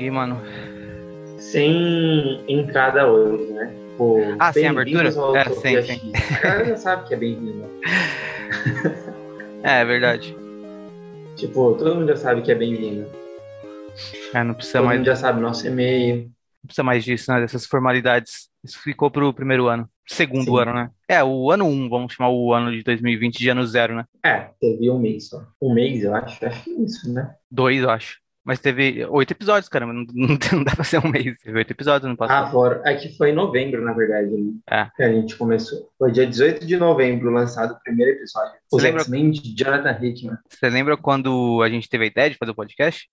E, mano. Sem entrada hoje, né? Pô, Ah, sem abertura? É, sem, X. A galera já sabe que é bem-vindo. É, é verdade. Tipo, todo mundo já sabe que é bem-vindo. É, não precisa Todo mais, mundo já sabe nosso e-mail. não precisa mais disso, né? Dessas formalidades. Isso ficou pro primeiro ano. Segundo Sim. ano, né? É, o ano 1, vamos chamar o ano de 2020 de ano zero, né? É, teve um mês só. Um mês, eu acho. Acho que é isso, né? Dois, eu acho. Mas teve oito episódios, cara. Não, não, não dá pra ser um mês. Teve oito episódios no Ah, passado. fora. É que foi em novembro, na verdade, né? É. Que a gente começou. Foi dia 18 de novembro lançado o primeiro episódio. Os Você lembra- X-Men de Jonathan Hickman. Você lembra quando a gente teve a ideia de fazer o podcast?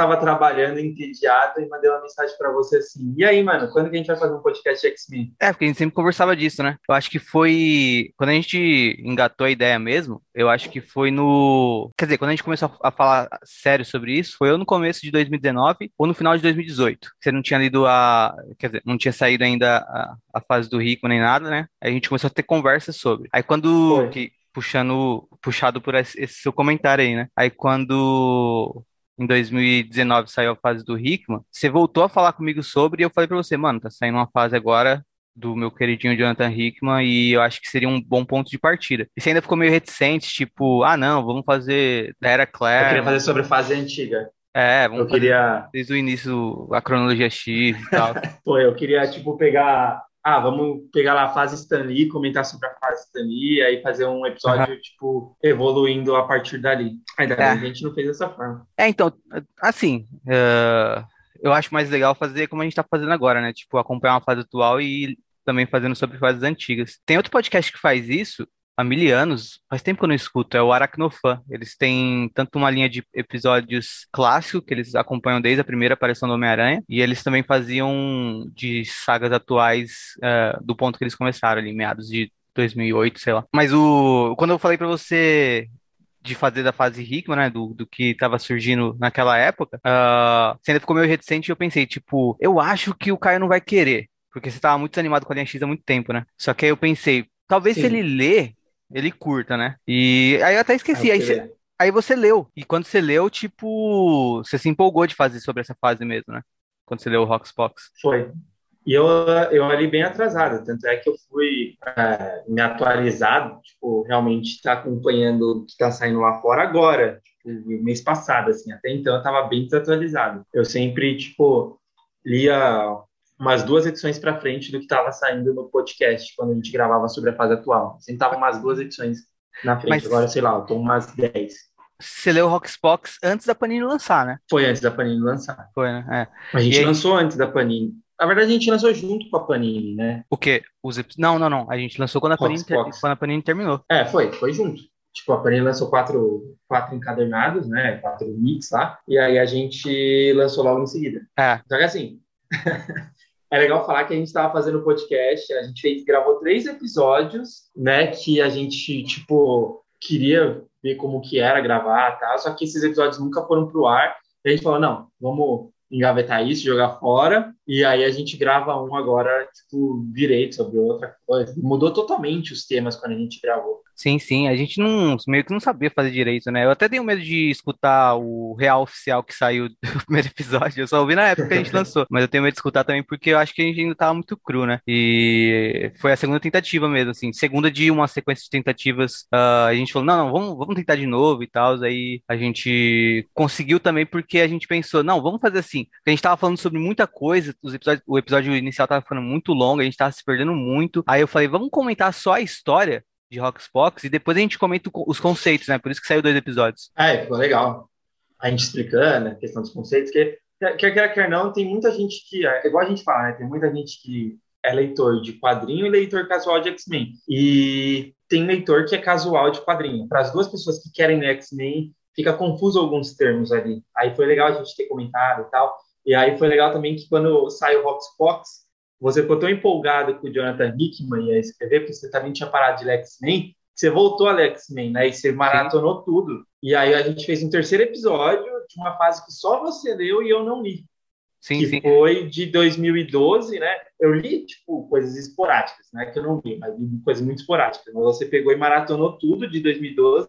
Tava trabalhando entediado e mandei uma mensagem pra você assim: E aí, mano, quando que a gente vai fazer um podcast X-Men? É, porque a gente sempre conversava disso, né? Eu acho que foi. Quando a gente engatou a ideia mesmo, eu acho que foi no. Quer dizer, quando a gente começou a falar sério sobre isso, foi ou no começo de 2019 ou no final de 2018. Você não tinha lido a. Quer dizer, não tinha saído ainda a, a fase do Rico nem nada, né? Aí a gente começou a ter conversas sobre. Aí quando. Foi. Que, puxando. Puxado por esse, esse seu comentário aí, né? Aí quando em 2019 saiu a fase do Hickman, você voltou a falar comigo sobre e eu falei pra você, mano, tá saindo uma fase agora do meu queridinho Jonathan Hickman e eu acho que seria um bom ponto de partida. E você ainda ficou meio reticente, tipo, ah, não, vamos fazer da Era Eu Claire. queria fazer sobre fase antiga. É, vamos Eu fazer queria. desde o início a cronologia X e tal. Pô, eu queria, tipo, pegar. Ah, vamos pegar lá a fase Stan Lee, comentar sobre a fase Stan Lee, e aí fazer um episódio, tipo, evoluindo a partir dali. Ainda bem É. que a gente não fez dessa forma. É, então, assim, eh, eu acho mais legal fazer como a gente tá fazendo agora, né? Tipo, acompanhar uma fase atual e também fazendo sobre fases antigas. Tem outro podcast que faz isso há mil anos, faz tempo que eu não escuto, é o Aracnofan. Eles têm tanto uma linha de episódios clássicos, que eles acompanham desde a primeira aparição do Homem-Aranha, e eles também faziam de sagas atuais eh, do ponto que eles começaram ali, meados de 2008, sei lá. Mas o, quando eu falei pra você de fazer da fase Hickman, né, do, do que tava surgindo naquela época, ah, você ainda ficou meio reticente e eu pensei, tipo, eu acho que o Caio não vai querer, porque você tava muito desanimado com a linha X há muito tempo, né? Só que aí eu pensei, talvez se Sim. ele ler, ele curta, né? E aí eu até esqueci, Aí aí, você aí você leu, e quando você leu, tipo, você se empolgou de fazer sobre essa fase mesmo, né? Quando você leu o Roxbox. Foi. E eu, eu ali bem atrasado, tanto é que eu fui é, me atualizado, tipo, realmente estar acompanhando o que está saindo lá fora agora, tipo, mês passado, assim, até então eu estava bem desatualizado. Eu sempre, tipo, lia umas duas edições para frente do que estava saindo no podcast, quando a gente gravava sobre a fase atual. Sempre tava umas duas edições na frente, Mas- agora, sei lá, eu tô umas 10. Você leu o Roxbox antes da Panini lançar, né? Foi antes da Panini lançar. Foi, né? É. A gente aí- lançou antes da Panini. Na verdade, a gente lançou junto com a Panini, né? O quê? Os Não, não, não. A gente lançou quando a Panini, ter- quando a Panini terminou. É, foi, foi junto. Tipo, a Panini lançou quatro, quatro encadernados, né? Quatro mix lá. E aí a gente lançou logo em seguida. É. Só que assim, é legal falar que a gente estava fazendo podcast, a gente fez, gravou três episódios, né? Que a gente, tipo, queria ver como que era gravar tal. Só que esses episódios nunca foram pro ar. E a gente falou, não, vamos engavetar isso, jogar fora. E aí a gente grava um agora, tipo, direito sobre outra coisa. Mudou totalmente os temas quando a gente gravou. Sim, sim. A gente não, meio que não sabia fazer direito, né? Eu até tenho medo de escutar o real oficial que saiu do primeiro episódio. Eu só ouvi na época que a gente lançou. Mas eu tenho medo de escutar também porque eu acho que a gente ainda tava muito cru, né? E foi a segunda tentativa mesmo, assim. Segunda de uma sequência de tentativas. ah, a gente falou, não, não, vamos, vamos tentar de novo e tal. Aí a gente conseguiu também porque a gente pensou, não, vamos fazer assim. Porque a gente tava falando sobre muita coisa. Os episódios, o episódio inicial tava ficando muito longo, a gente tava se perdendo muito. Aí eu falei, vamos comentar só a história de Roxbox e depois a gente comenta os conceitos, né? Por isso que saiu dois episódios. É, ficou legal. A gente explicando a questão dos conceitos, que quer quer, quer não, tem muita gente que, é igual a gente fala, né? Tem muita gente que é leitor de quadrinho e leitor casual de X-Men. E tem leitor que é casual de quadrinho. Para as duas pessoas que querem ler X-Men, fica confuso alguns termos ali. Aí foi legal a gente ter comentado e tal. E aí foi legal também que quando saiu o Fox, você ficou tão empolgado com o Jonathan Hickman ia escrever, porque você também tinha parado de X-Men, você voltou a X-Men, né? E você maratonou Sim. tudo. E aí a gente fez um terceiro episódio de uma fase que só você leu e eu não li. Sim, que sim. foi de 2012, né? Eu li, tipo, coisas esporádicas, né? Que eu não li, mas li coisas muito esporádicas. Mas você pegou e maratonou tudo de 2012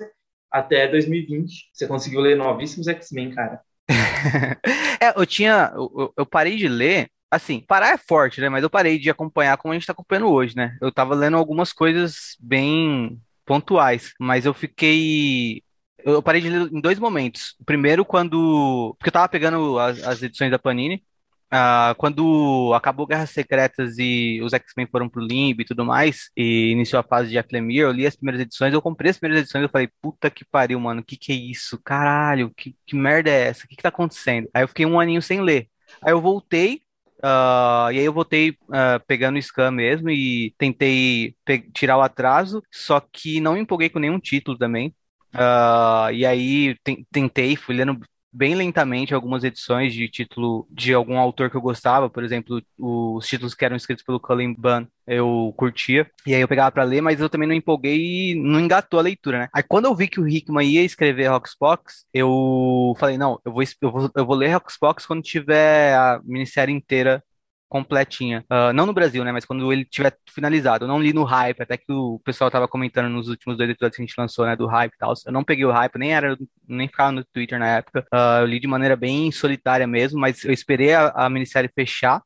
até 2020. Você conseguiu ler novíssimos X-Men, cara. é, eu tinha. Eu, eu, parei de ler. Assim, parar é forte, né? Mas eu parei de acompanhar como a gente tá acompanhando hoje, né? Eu tava lendo algumas coisas bem pontuais, mas eu fiquei. Eu parei de ler em dois momentos. O primeiro, quando. Porque eu tava pegando as, as edições da Panini, Uh, quando acabou Guerras Secretas e os X-Men foram pro Limbo e tudo mais, e iniciou a fase de Aflemir, eu li as primeiras edições, eu comprei as primeiras edições, eu falei, puta que pariu, mano, que que é isso? Caralho, que, que merda é essa? O que que tá acontecendo? Aí eu fiquei um aninho sem ler. Aí eu voltei, Uh, e aí eu voltei uh, pegando o scan mesmo e tentei tirar o atraso, só que não me empolguei com nenhum título também. Uh, e aí tentei, fui lendo bem lentamente algumas edições de título de algum autor que eu gostava, por exemplo, os títulos que eram escritos pelo Cullen Bunn, eu curtia, e aí eu pegava para ler, mas eu também não empolguei e não engatou a leitura, né? Aí quando eu vi que o Hickman ia escrever Roxbox, eu falei, não, eu vou, eu vou, eu vou ler Roxbox quando tiver a minissérie inteira completinha. Uh, não no Brasil, né? Mas quando ele tiver finalizado. Eu não li no hype, até que o pessoal tava comentando nos últimos dois episódios que a gente lançou, né? Do hype e tal. Eu não peguei o hype, nem era, nem ficava no Twitter na época. Uh, eu li de maneira bem solitária mesmo, mas eu esperei a, a minissérie fechar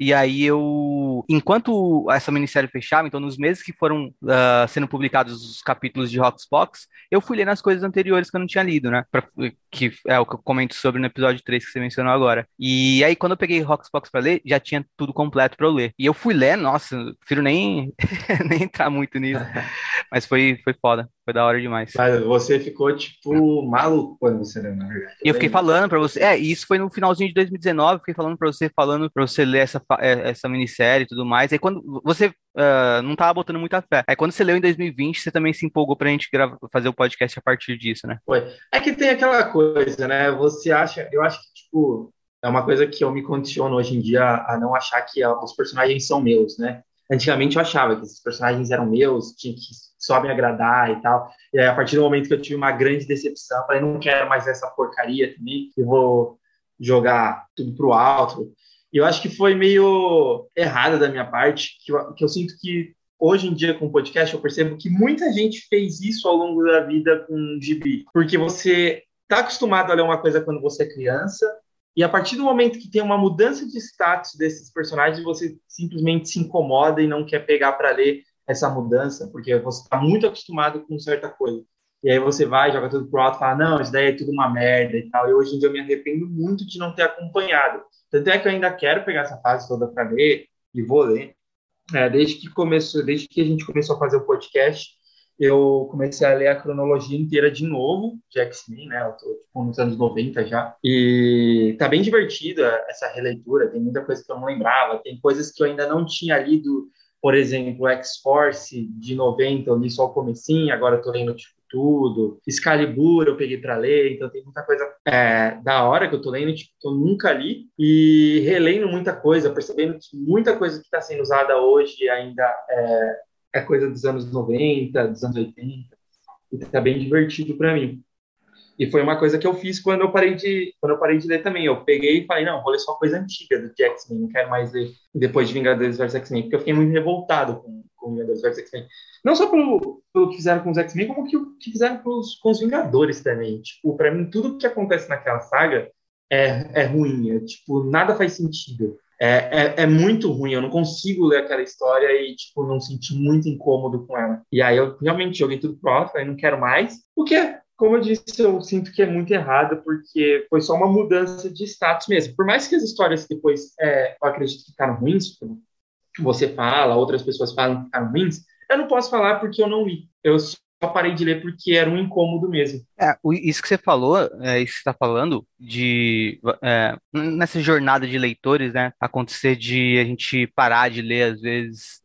e aí eu, enquanto essa minissérie fechava, então nos meses que foram uh, sendo publicados os capítulos de Roxbox, eu fui lendo as coisas anteriores que eu não tinha lido, né? Pra, que é o que eu comento sobre no episódio 3 que você mencionou agora. E aí quando eu peguei Roxbox para ler, já tinha tudo completo para eu ler. E eu fui ler, nossa, prefiro nem, nem entrar muito nisso. Mas foi, foi foda. Foi da hora demais. Mas você ficou, tipo, maluco quando você leu, na verdade. E eu fiquei falando pra você. É, isso foi no finalzinho de 2019. Fiquei falando pra você, falando pra você ler essa, é, essa minissérie e tudo mais. Aí quando você uh, não tava botando muita fé. Aí quando você leu em 2020, você também se empolgou pra gente gravar, fazer o podcast a partir disso, né? Foi. É que tem aquela coisa, né? Você acha. Eu acho que, tipo. É uma coisa que eu me condiciono hoje em dia a não achar que os personagens são meus, né? Antigamente eu achava que esses personagens eram meus, tinha que só me agradar e tal. E aí, a partir do momento que eu tive uma grande decepção, falei, não quero mais essa porcaria também, eu vou jogar tudo pro alto. E eu acho que foi meio errado da minha parte, que eu, que eu sinto que hoje em dia com o podcast eu percebo que muita gente fez isso ao longo da vida com o gibi, porque você está acostumado a ler uma coisa quando você é criança, e a partir do momento que tem uma mudança de status desses personagens, você simplesmente se incomoda e não quer pegar para ler essa mudança, porque você está muito acostumado com certa coisa. E aí você vai, joga tudo pro alto fala, não, isso daí é tudo uma merda e tal. E hoje em dia eu me arrependo muito de não ter acompanhado. Tanto é que eu ainda quero pegar essa fase toda para ler e vou ler. É, desde que começou, desde que a gente começou a fazer o podcast, eu comecei a ler a cronologia inteira de novo de X-Men, né? Eu tô tipo, nos anos 90 já. E tá bem divertida essa releitura, tem muita coisa que eu não lembrava, tem coisas que eu ainda não tinha lido por exemplo, X-Force de 90, eu li só o comecinho, agora eu tô lendo tipo, tudo. Excalibur eu peguei para ler, então tem muita coisa é, da hora que eu tô lendo, tipo, que eu nunca li, e relendo muita coisa, percebendo que muita coisa que está sendo usada hoje ainda é, é, coisa dos anos 90, dos anos 80, e tá bem divertido para mim. E foi uma coisa que eu fiz quando eu parei de, quando eu parei de ler também. Eu peguei e falei, não, vou ler só coisa antiga do X-Men, não quero mais ler depois de Vingadores vs X-Men, porque eu fiquei muito revoltado com, com Vingadores vs X-Men. Não só pelo, pelo que fizeram com os X-Men, como que que fizeram com os, com os Vingadores também. Tipo, para mim, tudo que acontece naquela saga é, é ruim. É, tipo, nada faz sentido. É, é, é, muito ruim, eu não consigo ler aquela história e, tipo, não sentir muito incômodo com ela. E aí eu realmente joguei tudo pro alto, falei, não quero mais, porque como eu disse, eu sinto que é muito errado, porque foi só uma mudança de status mesmo. Por mais que as histórias depois, é, eu acredito que ficaram ruins, você fala, outras pessoas falam que ficaram ruins, eu não posso falar porque eu não li. Eu parei de ler porque era um incômodo mesmo. É, isso que você falou, é, isso que está falando, de é, nessa jornada de leitores, né, acontecer de a gente parar de ler às vezes.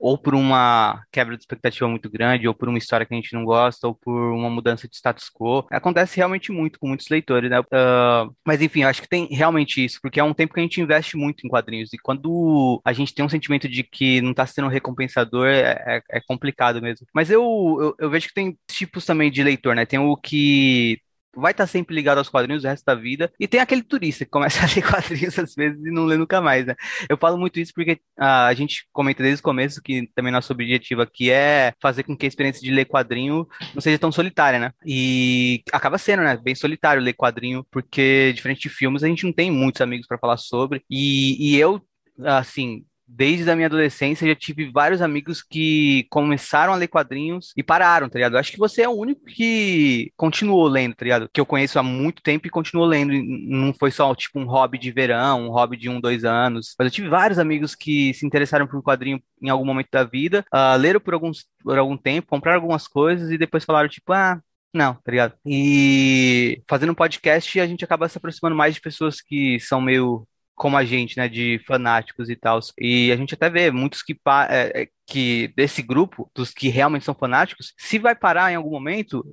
Ou por uma quebra de expectativa muito grande, ou por uma história que a gente não gosta, ou por uma mudança de status quo. Acontece realmente muito com muitos leitores, né? Uh, mas enfim, eu acho que tem realmente isso, porque é um tempo que a gente investe muito em quadrinhos, e quando a gente tem um sentimento de que não está sendo recompensador, é, é, é, complicado mesmo. Mas eu, eu, eu vejo que tem tipos também de leitor, né? Tem o que vai estar sempre ligado aos quadrinhos o resto da vida. E tem aquele turista que começa a ler quadrinhos às vezes e não lê nunca mais, né? Eu falo muito isso porque ah, a gente comenta desde o começo que também nosso objetivo aqui é fazer com que a experiência de ler quadrinho não seja tão solitária, né? E acaba sendo, né? Bem solitário ler quadrinho, porque diferente de filmes, a gente não tem muitos amigos para falar sobre. E, e eu, assim, desde a minha adolescência, já tive vários amigos que começaram a ler quadrinhos e pararam, tá ligado? Acho que você é o único que continuou lendo, tá ligado? Que eu conheço há muito tempo e continuou lendo. Não foi só, tipo, um hobby de verão, um hobby de um, dois anos. Mas eu tive vários amigos que se interessaram por um quadrinho em algum momento da vida, uh, leram por, alguns, por algum tempo, compraram algumas coisas e depois falaram, tipo, ah, não, tá ligado? E fazendo um podcast, a gente acaba se aproximando mais de pessoas que são meio como a gente, né, de fanáticos e tal. E a gente até vê muitos que, é, é, que desse grupo, dos que realmente são fanáticos, se vai parar em algum momento,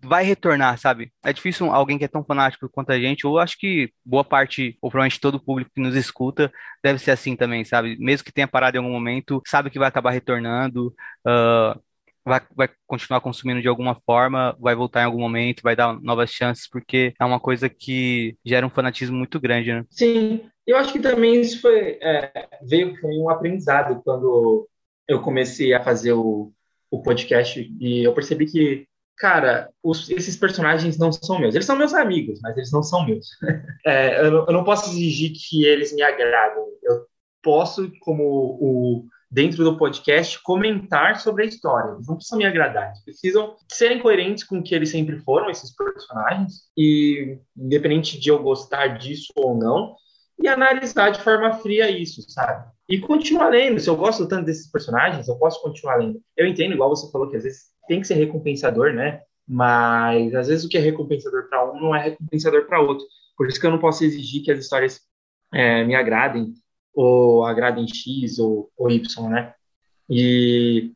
vai retornar, sabe? É difícil alguém que é tão fanático quanto a gente, ou acho que boa parte, ou provavelmente todo o público que nos escuta, deve ser assim também, sabe? Mesmo que tenha parado em algum momento, sabe que vai acabar retornando. Uh, vai, vai continuar consumindo de alguma forma, vai voltar em algum momento, vai dar novas chances, porque é uma coisa que gera um fanatismo muito grande, né? Sim, eu acho que também isso foi, é, veio foi um aprendizado quando eu comecei a fazer o, o podcast e eu percebi que, cara, os, esses personagens não são meus. Eles são meus amigos, mas eles não são meus. é, eu, eu não posso exigir que eles me agradem. Eu posso, como o dentro do podcast, comentar sobre a história. Eles não precisam me agradar, eles precisam serem coerentes com o que eles sempre foram, esses personagens, e independente de eu gostar disso ou não, e analisar de forma fria isso, sabe? E continuar lendo. Se eu gosto tanto desses personagens, eu posso continuar lendo. Eu entendo, igual você falou, que às vezes tem que ser recompensador, né? Mas às vezes o que é recompensador para um não é recompensador para outro. Por isso que eu não posso exigir que as histórias é, me agradem ou agrada em X ou, ou Y, né? E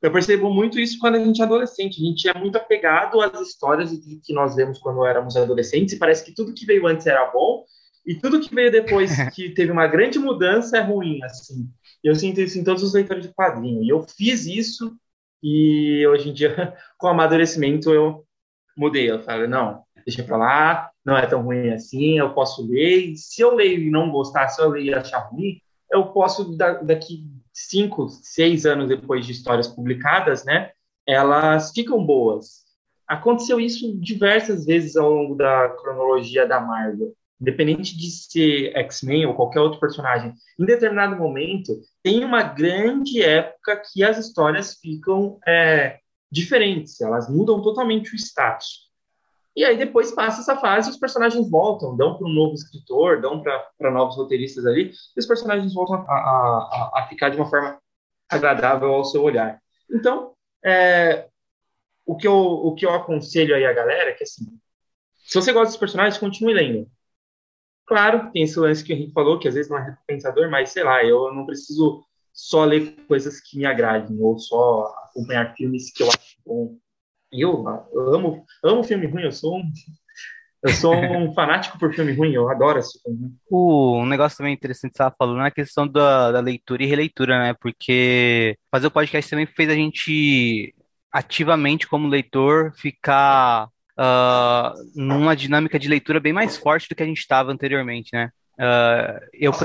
eu percebo muito isso quando a gente é adolescente. A gente é muito apegado às histórias que nós vemos quando éramos adolescentes e parece que tudo que veio antes era bom e tudo que veio depois que teve uma grande mudança é ruim, assim. Eu sinto isso em todos os leitores de quadrinho. E eu fiz isso e hoje em dia, com o amadurecimento, eu mudei. Eu falo, não, deixa pra lá, não é tão ruim assim, eu posso ler. Se eu leio e não gostar, se eu ler e achar ruim, eu posso, daqui cinco, seis anos depois de histórias publicadas, né, elas ficam boas. Aconteceu isso diversas vezes ao longo da cronologia da Marvel. Independente de ser X-Men ou qualquer outro personagem, em determinado momento, tem uma grande época que as histórias ficam é, diferentes, elas mudam totalmente o status. E aí depois passa essa fase os personagens voltam, dão para um novo escritor, dão para novos roteiristas ali, e os personagens voltam a, a, a, ficar de uma forma agradável ao seu olhar. Então, é, o, que eu, o que eu aconselho aí a galera é que, assim, se você gosta dos personagens, continue lendo. Claro, tem esse lance que a gente falou, que às vezes não é recompensador, mas sei lá, eu não preciso só ler coisas que me agradem, ou só acompanhar filmes que eu acho bom eu, eu amo, amo filme ruim, eu sou um, eu sou um fanático por filme ruim, eu adoro esse filme. um negócio também interessante que você estava falando é a questão da, da leitura e releitura, né? Porque fazer o podcast também fez a gente ativamente, como leitor, ficar uh, numa dinâmica de leitura bem mais forte do que a gente estava anteriormente, né? Uh, eu, Nossa,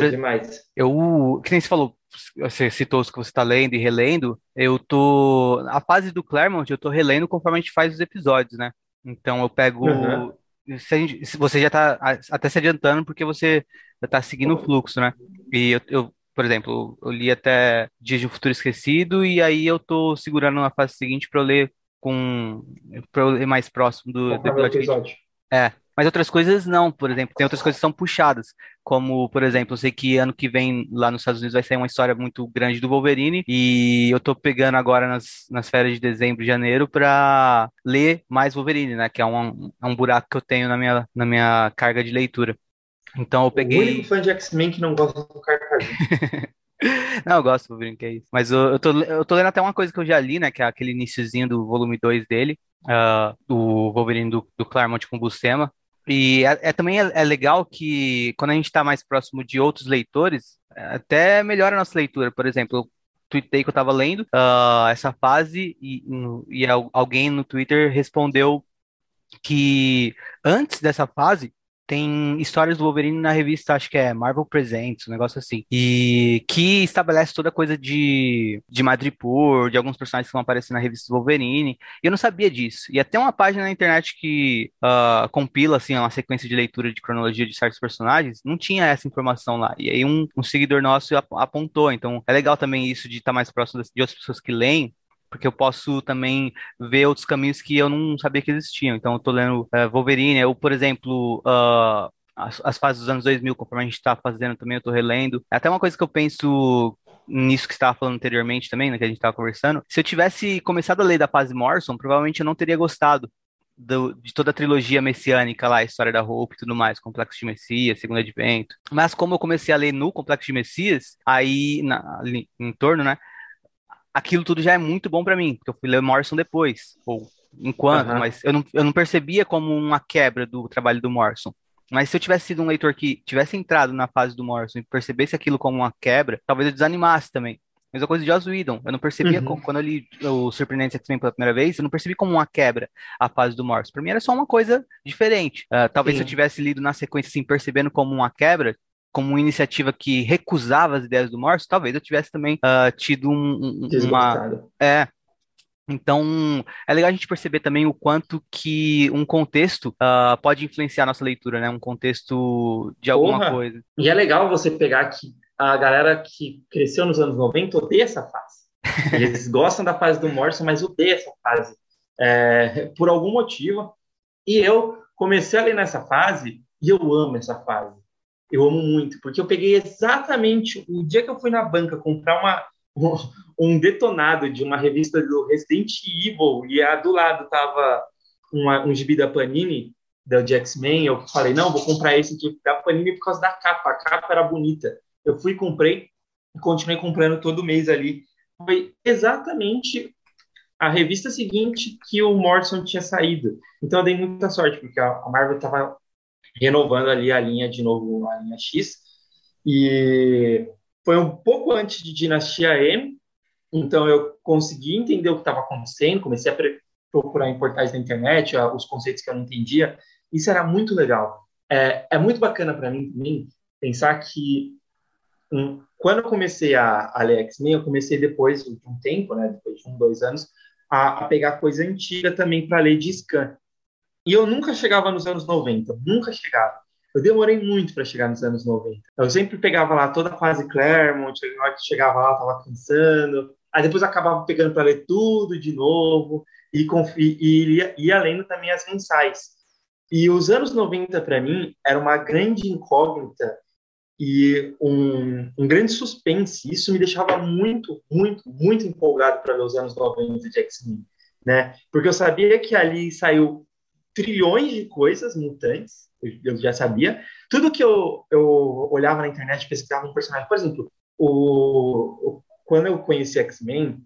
eu, que nem você falou, você citou os que você está lendo e relendo, eu tô. A fase do Claremont eu tô relendo conforme a gente faz os episódios, né? Então eu pego. Uhum. Se, gente, se você já está até se adiantando porque você está seguindo o fluxo, né? E eu, eu, por exemplo, eu li até Dias de um Futuro Esquecido e aí eu tô segurando na fase seguinte para eu ler com para eu ler mais próximo do, do episódio. episódio. É, mas outras coisas não, por exemplo, tem outras coisas que são puxadas, como, por exemplo, eu sei que ano que vem lá nos Estados Unidos vai sair uma história muito grande do Wolverine, e eu tô pegando agora nas, nas férias de dezembro e janeiro para ler mais Wolverine, né, que é um, é um buraco que eu tenho na minha, na minha carga de leitura. Então eu peguei. O único fã de X-Men que não gosta do Carcajinho. Não, eu gosto do Wolverine, que é isso. Mas eu, eu, tô, eu tô lendo até uma coisa que eu já li, né? Que é aquele iníciozinho do volume 2 dele, uh, do Wolverine do, do Claremont com Buscema. E é, é também é, é, legal que quando a gente está mais próximo de outros leitores, até melhora a nossa leitura. Por exemplo, eu tuitei que eu estava lendo uh, essa fase e, e alguém no Twitter respondeu que antes dessa fase tem histórias do Wolverine na revista, acho que é Marvel Presents, um negócio assim. E que estabelece toda a coisa de, de Madripoor, de alguns personagens que vão aparecer na revista do Wolverine. E eu não sabia disso. E até uma página na internet que uh, compila, assim, uma sequência de leitura de cronologia de certos personagens, não tinha essa informação lá. E aí um, um seguidor nosso apontou. Então é legal também isso de estar tá mais próximo de outras pessoas que leem, porque eu posso também ver outros caminhos que eu não sabia que existiam. Então, eu tô lendo uh, Wolverine, ou, por exemplo, uh, as, as, fases dos anos 2000, conforme a gente está fazendo também, eu tô relendo. É até uma coisa que eu penso nisso que estava falando anteriormente também, né, que a gente estava conversando. Se eu tivesse começado a ler da fase Morrison, provavelmente eu não teria gostado. Do, de toda a trilogia messiânica lá, a história da roupa e tudo mais, Complexo de Messias, Segundo Advento. Mas como eu comecei a ler no Complexo de Messias, aí na, ali, em torno, né, aquilo tudo já é muito bom para mim, porque eu fui ler Morrison depois, ou enquanto, uhum. mas eu não, eu não percebia como uma quebra do trabalho do Morrison. Mas se eu tivesse sido um leitor que tivesse entrado na fase do Morrison e percebesse aquilo como uma quebra, talvez eu desanimasse também. Mesma coisa de Joss Whedon. Eu não percebia, uhum. como, quando eu li o Surpreendente X-Men pela primeira vez, eu não percebi como uma quebra a fase do Morrison. Pra mim era só uma coisa diferente. Uh, talvez Sim. se eu tivesse lido na sequência, assim, percebendo como uma quebra, como uma iniciativa que recusava as ideias do Morse, talvez eu tivesse também uh, tido um, um, uma. É. Então, é legal a gente perceber também o quanto que um contexto uh, pode influenciar a nossa leitura, né? Um contexto de alguma Porra. coisa. E é legal você pegar que a galera que cresceu nos anos 90 odeia essa fase. Eles gostam da fase do Morrison, mas odeia essa fase. É, por algum motivo. E eu comecei a ler nessa fase e eu amo essa fase eu amo muito, porque eu peguei exatamente o dia que eu fui na banca comprar uma, um, detonado de uma revista do Resident Evil e a do lado tava uma, um gibi da Panini, da X-Men, eu falei, não, vou comprar esse aqui da Panini por causa da capa, a capa era bonita. Eu fui, comprei e continuei comprando todo mês ali. Foi exatamente a revista seguinte que o Morrison tinha saído. Então eu dei muita sorte, porque a Marvel estava renovando ali a linha de novo, a linha X. E foi um pouco antes de Dinastia M, então eu consegui entender o que estava acontecendo, comecei a procurar em portais da internet os conceitos que eu não entendia. Isso era muito legal. É, é muito bacana para mim também pensar que um, quando eu comecei a, a ler X-Men, eu comecei depois de um tempo, né, depois de um, dois anos, a, a pegar coisa antiga também para ler de scan. E eu nunca chegava nos anos 90, nunca chegava. Eu demorei muito para chegar nos anos 90. Eu sempre pegava lá toda a fase Claremont, na hora que chegava lá, tava cansando. Aí depois acabava pegando para ler tudo de novo e, e ia, ia lendo também as mensais. E os anos 90 para mim era uma grande incógnita e um, um, grande suspense. Isso me deixava muito, muito, muito empolgado para ver os anos 90 de X-Men, né? Porque eu sabia que ali saiu trilhões de coisas mutantes, eu já sabia. Tudo que eu, eu olhava na internet, pesquisava um personagem, por exemplo, o, o quando eu conheci X-Men,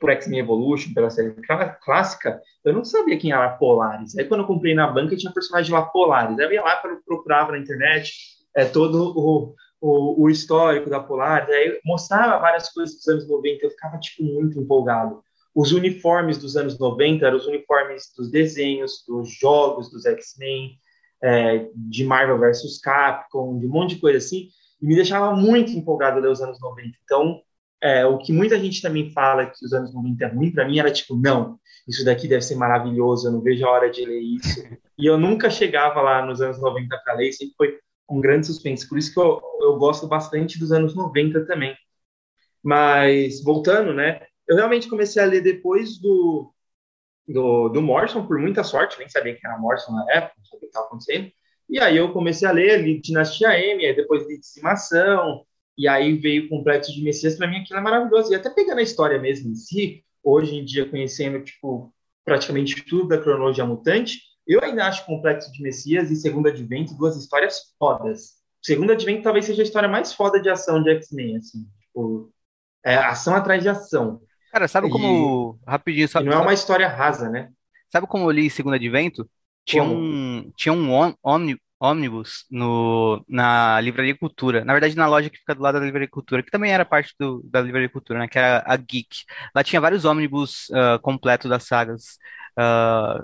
por X-Men Evolution, pela série clássica, eu não sabia quem era Polaris. Aí quando eu comprei na banca, tinha personagem lá Polaris. Aí eu ia lá, procurava na internet é, todo o, o, o histórico da Polaris, aí mostrava várias coisas dos anos 90, eu ficava, tipo, muito empolgado. Os uniformes dos anos 90 eram os uniformes dos desenhos, dos jogos dos X-Men, é, de Marvel vs Capcom, de um monte de coisa assim, e me deixava muito empolgado ler os anos 90. Então, é, o que muita gente também fala que os anos 90 é ruim, para mim era tipo, não, isso daqui deve ser maravilhoso, eu não vejo a hora de ler isso. E eu nunca chegava lá nos anos 90 para ler, sempre foi um grande suspense. Por isso que eu, eu gosto bastante dos anos 90 também. Mas, voltando, né, eu realmente comecei a ler depois do, do, do Morrison, por muita sorte, nem sabia que era Morrison na época, não sabia o que estava acontecendo. E aí eu comecei a ler, li Dinastia M, aí depois li Dizimação, e aí veio o Complexo de Messias, para mim aquilo é maravilhoso. E até pegando a história mesmo em si, hoje em dia conhecendo, tipo, praticamente tudo da cronologia mutante, eu ainda acho Complexo de Messias e Segundo Advento duas histórias fodas. Segundo Advento talvez seja a história mais foda de ação de X-Men, assim. Tipo, É ação atrás de ação. Cara, sabe como. Rapidinho, E sabe, não é uma história rasa, né? sabe como eu li Segundo Advento? Tinha Como? um, tinha um ômni- ônibus no, na Livraria Cultura. Na verdade, na loja que fica do lado da Livraria Cultura, que também era parte do, da Livraria Cultura, né? Que era a Geek. Lá tinha vários ônibus ah, completos das sagas. ah,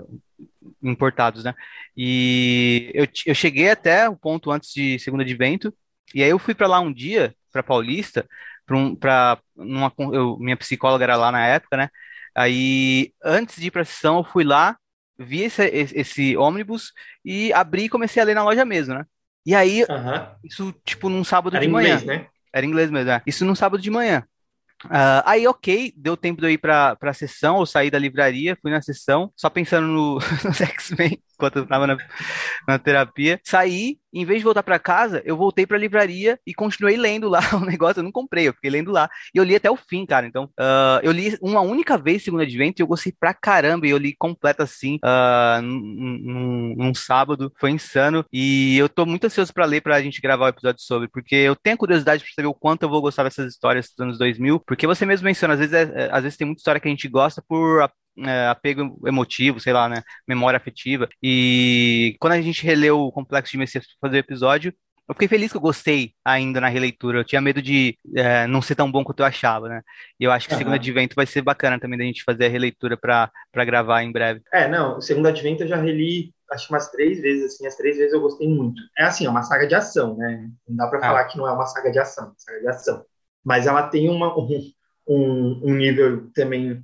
importados, né? E eu, eu cheguei até o ponto antes de Segundo Advento, e aí eu fui para lá um dia, para Paulista, para um, eu, minha psicóloga era lá na época, né? Aí antes de ir para a sessão, eu fui lá, vi esse, esse, esse ônibus e abri e comecei a ler na loja mesmo, né? E aí, Aham. isso, tipo, num sábado Era de em manhã. inglês, né? Era inglês mesmo, é. Isso num sábado de manhã. Ah, aí, ok, deu tempo de eu ir pra, pra sessão, eu saí da livraria, fui na sessão, só pensando no, nos X-Men, enquanto eu tava na, na terapia. Saí, em vez de voltar pra casa, eu voltei pra livraria e continuei lendo lá o negócio. Eu não comprei, eu fiquei lendo lá. E eu li até o fim, cara. Então, ah, eu li uma única vez Segundo Advento e eu gostei pra caramba. E eu li completo assim, ah, num, num- sábado. Foi insano. E eu tô muito ansioso pra ler, pra gente gravar o episódio sobre, porque eu tenho curiosidade pra saber o quanto eu vou gostar dessas histórias dos anos 2000. Porque você mesmo menciona, às vezes, é- é- às vezes tem muita história que a gente gosta por. É, apego emotivo, sei lá, né? Memória afetiva. E quando a gente releu o Complexo de Messias para fazer o episódio, eu fiquei feliz que eu gostei ainda na releitura. Eu tinha medo de é, não ser tão bom quanto eu achava, né? E eu acho que o Segundo. Advento vai ser bacana também da gente fazer a releitura para para gravar em breve. É, não, o Segundo Advento eu já reli, acho que umas três vezes, assim, as três vezes eu gostei muito. É assim, é uma saga de ação, né? Não dá pra Ah. falar que não é uma saga de ação, é uma saga de ação. Mas ela tem uma, um, um, um nível também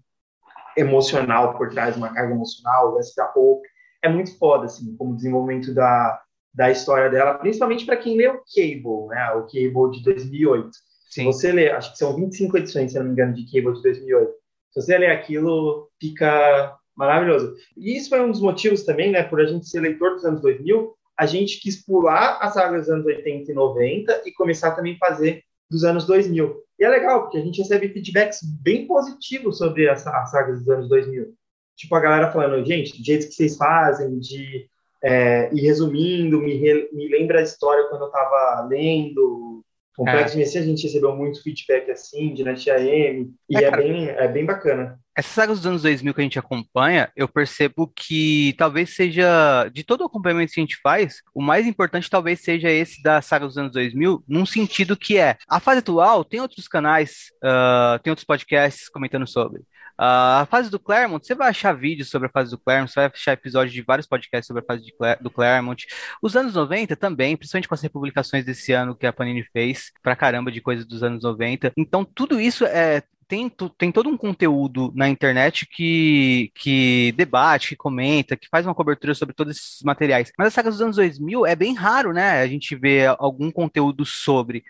emocional por trás, uma carga emocional, o lance da Hope. É muito foda, assim, como desenvolvimento da, da história dela, principalmente para quem lê o Cable, né? O Cable de 2008. Se Sim. você ler, acho que são 25 edições, se não me engano, de Cable de 2008. Se você ler aquilo, fica maravilhoso. E isso foi um dos motivos também, né, por a gente ser leitor dos anos 2000, a gente quis pular as sagas dos anos 80 e 90 e começar também a fazer dos anos 2000. E é legal, porque a gente recebe feedbacks bem positivos sobre essa, as sagas dos anos 2000. Tipo, a galera falando, gente, do jeito que vocês fazem, de é, ir resumindo, me, re- me lembra a história quando eu tava lendo. Complexo de Messias, a gente recebeu muito feedback assim, de Natia M, e É, é, bem, é bem bacana. Essas sagas dos anos 2000 que a gente acompanha, eu percebo que talvez seja, de todo o acompanhamento que a gente faz, o mais importante talvez seja esse da saga dos anos 2000, num sentido que é, a fase atual tem outros canais, ah, tem outros podcasts comentando sobre. Ah, a fase do Claremont, você vai achar vídeos sobre a fase do Claremont, você vai achar episódios de vários podcasts sobre a fase Cla- do Claremont. Os anos 90 também, principalmente com as republicações desse ano que a Panini fez, pra caramba de coisas dos anos 90. Então, tudo isso é tem, tem todo um conteúdo na internet que, que debate, que comenta, que faz uma cobertura sobre todos esses materiais. Mas a saga dos anos 2000 é bem raro, né? A gente vê algum conteúdo sobre.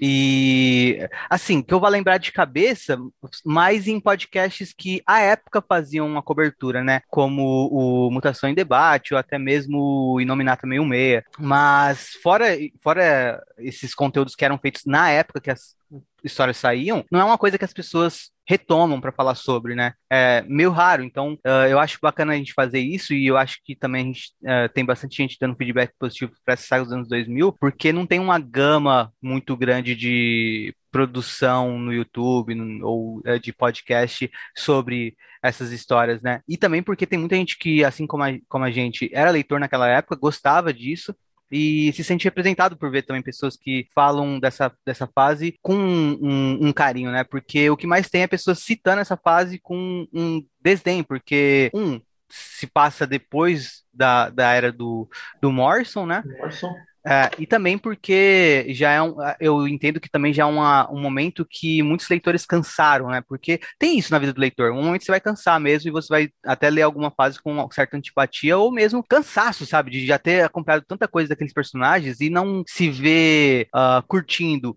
E, assim, que eu vou lembrar de cabeça, mais em podcasts que à época faziam uma cobertura, né? Como o Mutação em Debate, ou até mesmo o Inominata 66. Mas, fora, fora esses conteúdos que eram feitos na época que as histórias saíam, não é uma coisa que as pessoas retomam para falar sobre, né? É meio raro, então ah, eu acho bacana a gente fazer isso e eu acho que também a gente ah, tem bastante gente dando feedback positivo para essa saga dos anos 2000, porque não tem uma gama muito grande de produção no YouTube no- ou eh, de podcast sobre essas histórias, né? E também porque tem muita gente que, assim como a, como a gente era leitor naquela época, gostava disso e se sente representado por ver também pessoas que falam dessa, dessa fase com um, um- carinho, né? Porque o que mais tem é pessoas citando essa fase com um desdém, porque, um, se passa depois da, da era do, do Morrison, né? Morrison. É, e também porque já é um, eu entendo que também já é uma, um momento que muitos leitores cansaram, né? Porque tem isso na vida do leitor. Um momento você vai cansar mesmo e você vai até ler alguma fase com certa antipatia ou mesmo cansaço, sabe? De já ter acompanhado tanta coisa daqueles personagens e não se ver ah, curtindo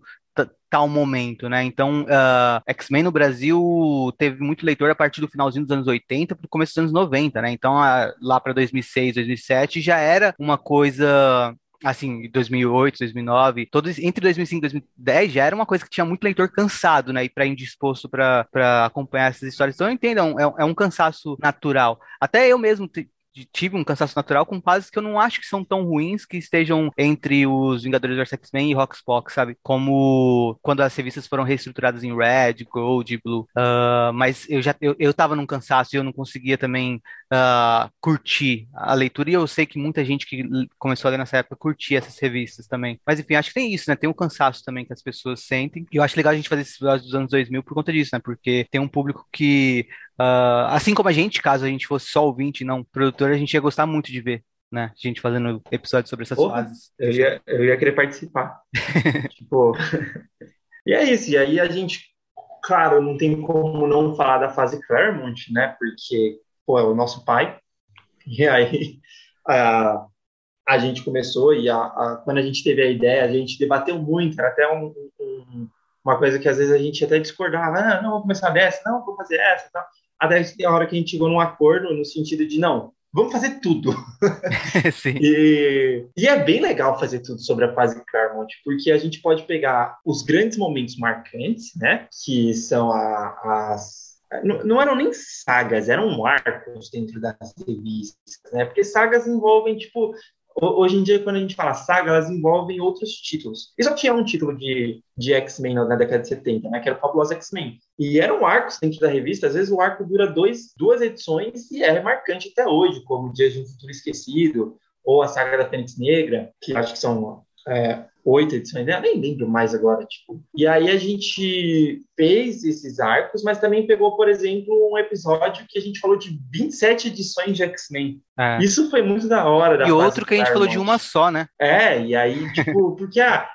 tal momento, né? Então, ah, X-Men no Brasil teve muito leitor a partir do finalzinho dos anos 80 para o começo dos anos 90, né? Então, ah, lá para 2006, 2007 já era uma coisa assim, 2008, 2009, todos entre 2005 e 2010 já era uma coisa que tinha muito leitor cansado, né, e para indisposto para acompanhar essas histórias. Então eu entendo, é um, é um cansaço natural. Até eu mesmo tive um cansaço natural com fases que eu não acho que são tão ruins que estejam entre os Vingadores vs X-Men e Rockspox, sabe? Como quando as revistas foram reestruturadas em Red, Gold, Blue. Uh, mas eu já eu, eu tava num cansaço e eu não conseguia também uh, curtir a leitura. E eu sei que muita gente que começou a ler nessa época curtia essas revistas também. Mas enfim, acho que tem isso, né? Tem um cansaço também que as pessoas sentem. E eu acho legal a gente fazer esses episódios dos anos 2000 por conta disso, né? Porque tem um público que, uh, assim como a gente, caso a gente fosse só ouvinte e não produtor, a gente ia gostar muito de ver. Né? A gente fazendo episódios sobre essas Porra, fases. Eu ia, eu ia querer participar. tipo. e é isso. E aí a gente, claro, não tem como não falar da fase Claremont, né? Porque, pô, é o nosso pai. E aí a, a gente começou e a, a, quando a gente teve a ideia, a gente debateu muito, era até um, um, uma coisa que às vezes a gente até discordava, ah, não, vou começar dessa, não, vou fazer essa, tal. Até a hora que a gente chegou num acordo no sentido de, não, vamos fazer tudo. e, e, é bem legal fazer tudo sobre a fase Claremont, porque a gente pode pegar os grandes momentos marcantes, né? Que são a, as. Não, não, eram nem sagas, eram arcos dentro das revistas, né? Porque sagas envolvem, tipo, Hoje em dia, quando a gente fala saga, elas envolvem outros títulos. E só tinha um título de, de X-Men na, década de 70, né? Que era o Fabuloso X-Men. E eram arcos dentro da revista. Às vezes o arco dura dois, duas edições e é marcante até hoje, como Dias de um Futuro Esquecido, ou a saga da Fênix Negra, que acho que são é, oito edições dela, nem lembro mais agora, tipo. E aí a gente fez esses arcos, mas também pegou, por exemplo, um episódio que a gente falou de 27 edições de X-Men. É. Isso foi muito da hora. Da e outro que a gente falou de uma só, né? É, e aí, tipo, porque ah,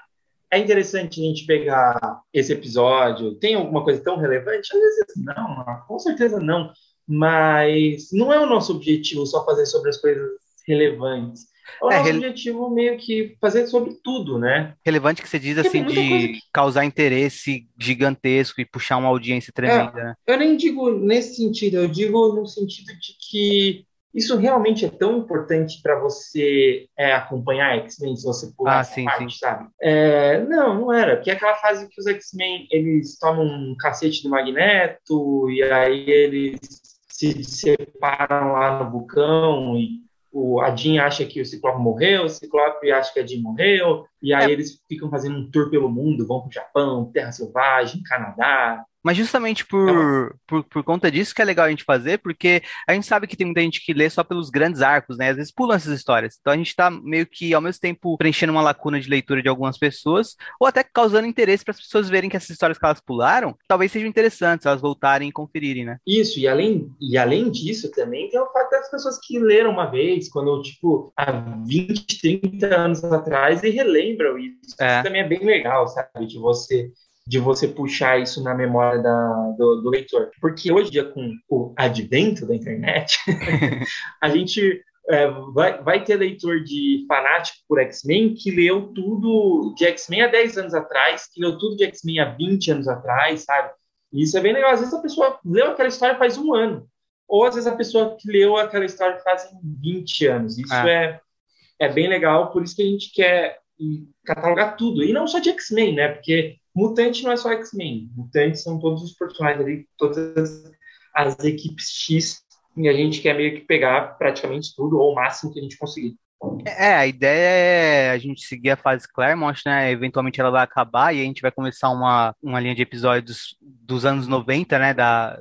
é interessante a gente pegar esse episódio, tem alguma coisa tão relevante? Às vezes não, com certeza não. Mas não é o nosso objetivo só fazer sobre as coisas relevantes. O é, nosso objetivo meio que fazer sobre tudo, né? Relevante que você diz assim de que... causar interesse gigantesco e puxar uma audiência tremenda. É, né? Eu nem digo nesse sentido, eu digo no sentido de que isso realmente é tão importante para você é, acompanhar X-Men se você pular ah, essa sim, parte, sim. sabe? É, não, não era. Porque é aquela fase que os X-Men eles tomam um cacete do Magneto e aí eles se separam lá no vulcão e o, a Jean acha que o Ciclope morreu, o Ciclope acha que a Jean morreu, e aí é. eles ficam fazendo um tour pelo mundo, vão pro Japão, Terra Selvagem, Canadá, mas justamente por, por, por, conta disso que é legal a gente fazer, porque a gente sabe que tem muita gente que lê só pelos grandes arcos, né? Às vezes pulam essas histórias. Então a gente está meio que, ao mesmo tempo, preenchendo uma lacuna de leitura de algumas pessoas, ou até causando interesse para as pessoas verem que essas histórias que elas pularam talvez sejam interessantes, elas voltarem e conferirem, né? Isso, e além, e além disso também tem o fato das pessoas que leram uma vez, quando, tipo, há 20, 30 anos atrás e relembram isso. É. Isso também é bem legal, sabe? De você de você puxar isso na memória da, do, do, leitor. Porque hoje em dia, com o advento da internet, a gente é, vai, vai ter leitor de fanático por X-Men que leu tudo de X-Men há 10 anos atrás, que leu tudo de X-Men há 20 anos atrás, sabe? E isso é bem legal. Às vezes a pessoa leu aquela história faz um ano, ou às vezes a pessoa que leu aquela história faz 20 anos. Isso ah. é, é bem legal, por isso que a gente quer catalogar tudo. E não só de X-Men, né? Porque Mutante não é só X-Men. Mutantes são todos os personagens ali, todas as equipes X, e a gente quer meio que pegar praticamente tudo, ou o máximo que a gente conseguir. É, a ideia é a gente seguir a fase Claremont, né? Eventualmente ela vai acabar e a gente vai começar uma, uma linha de episódios dos anos 90, né? Da,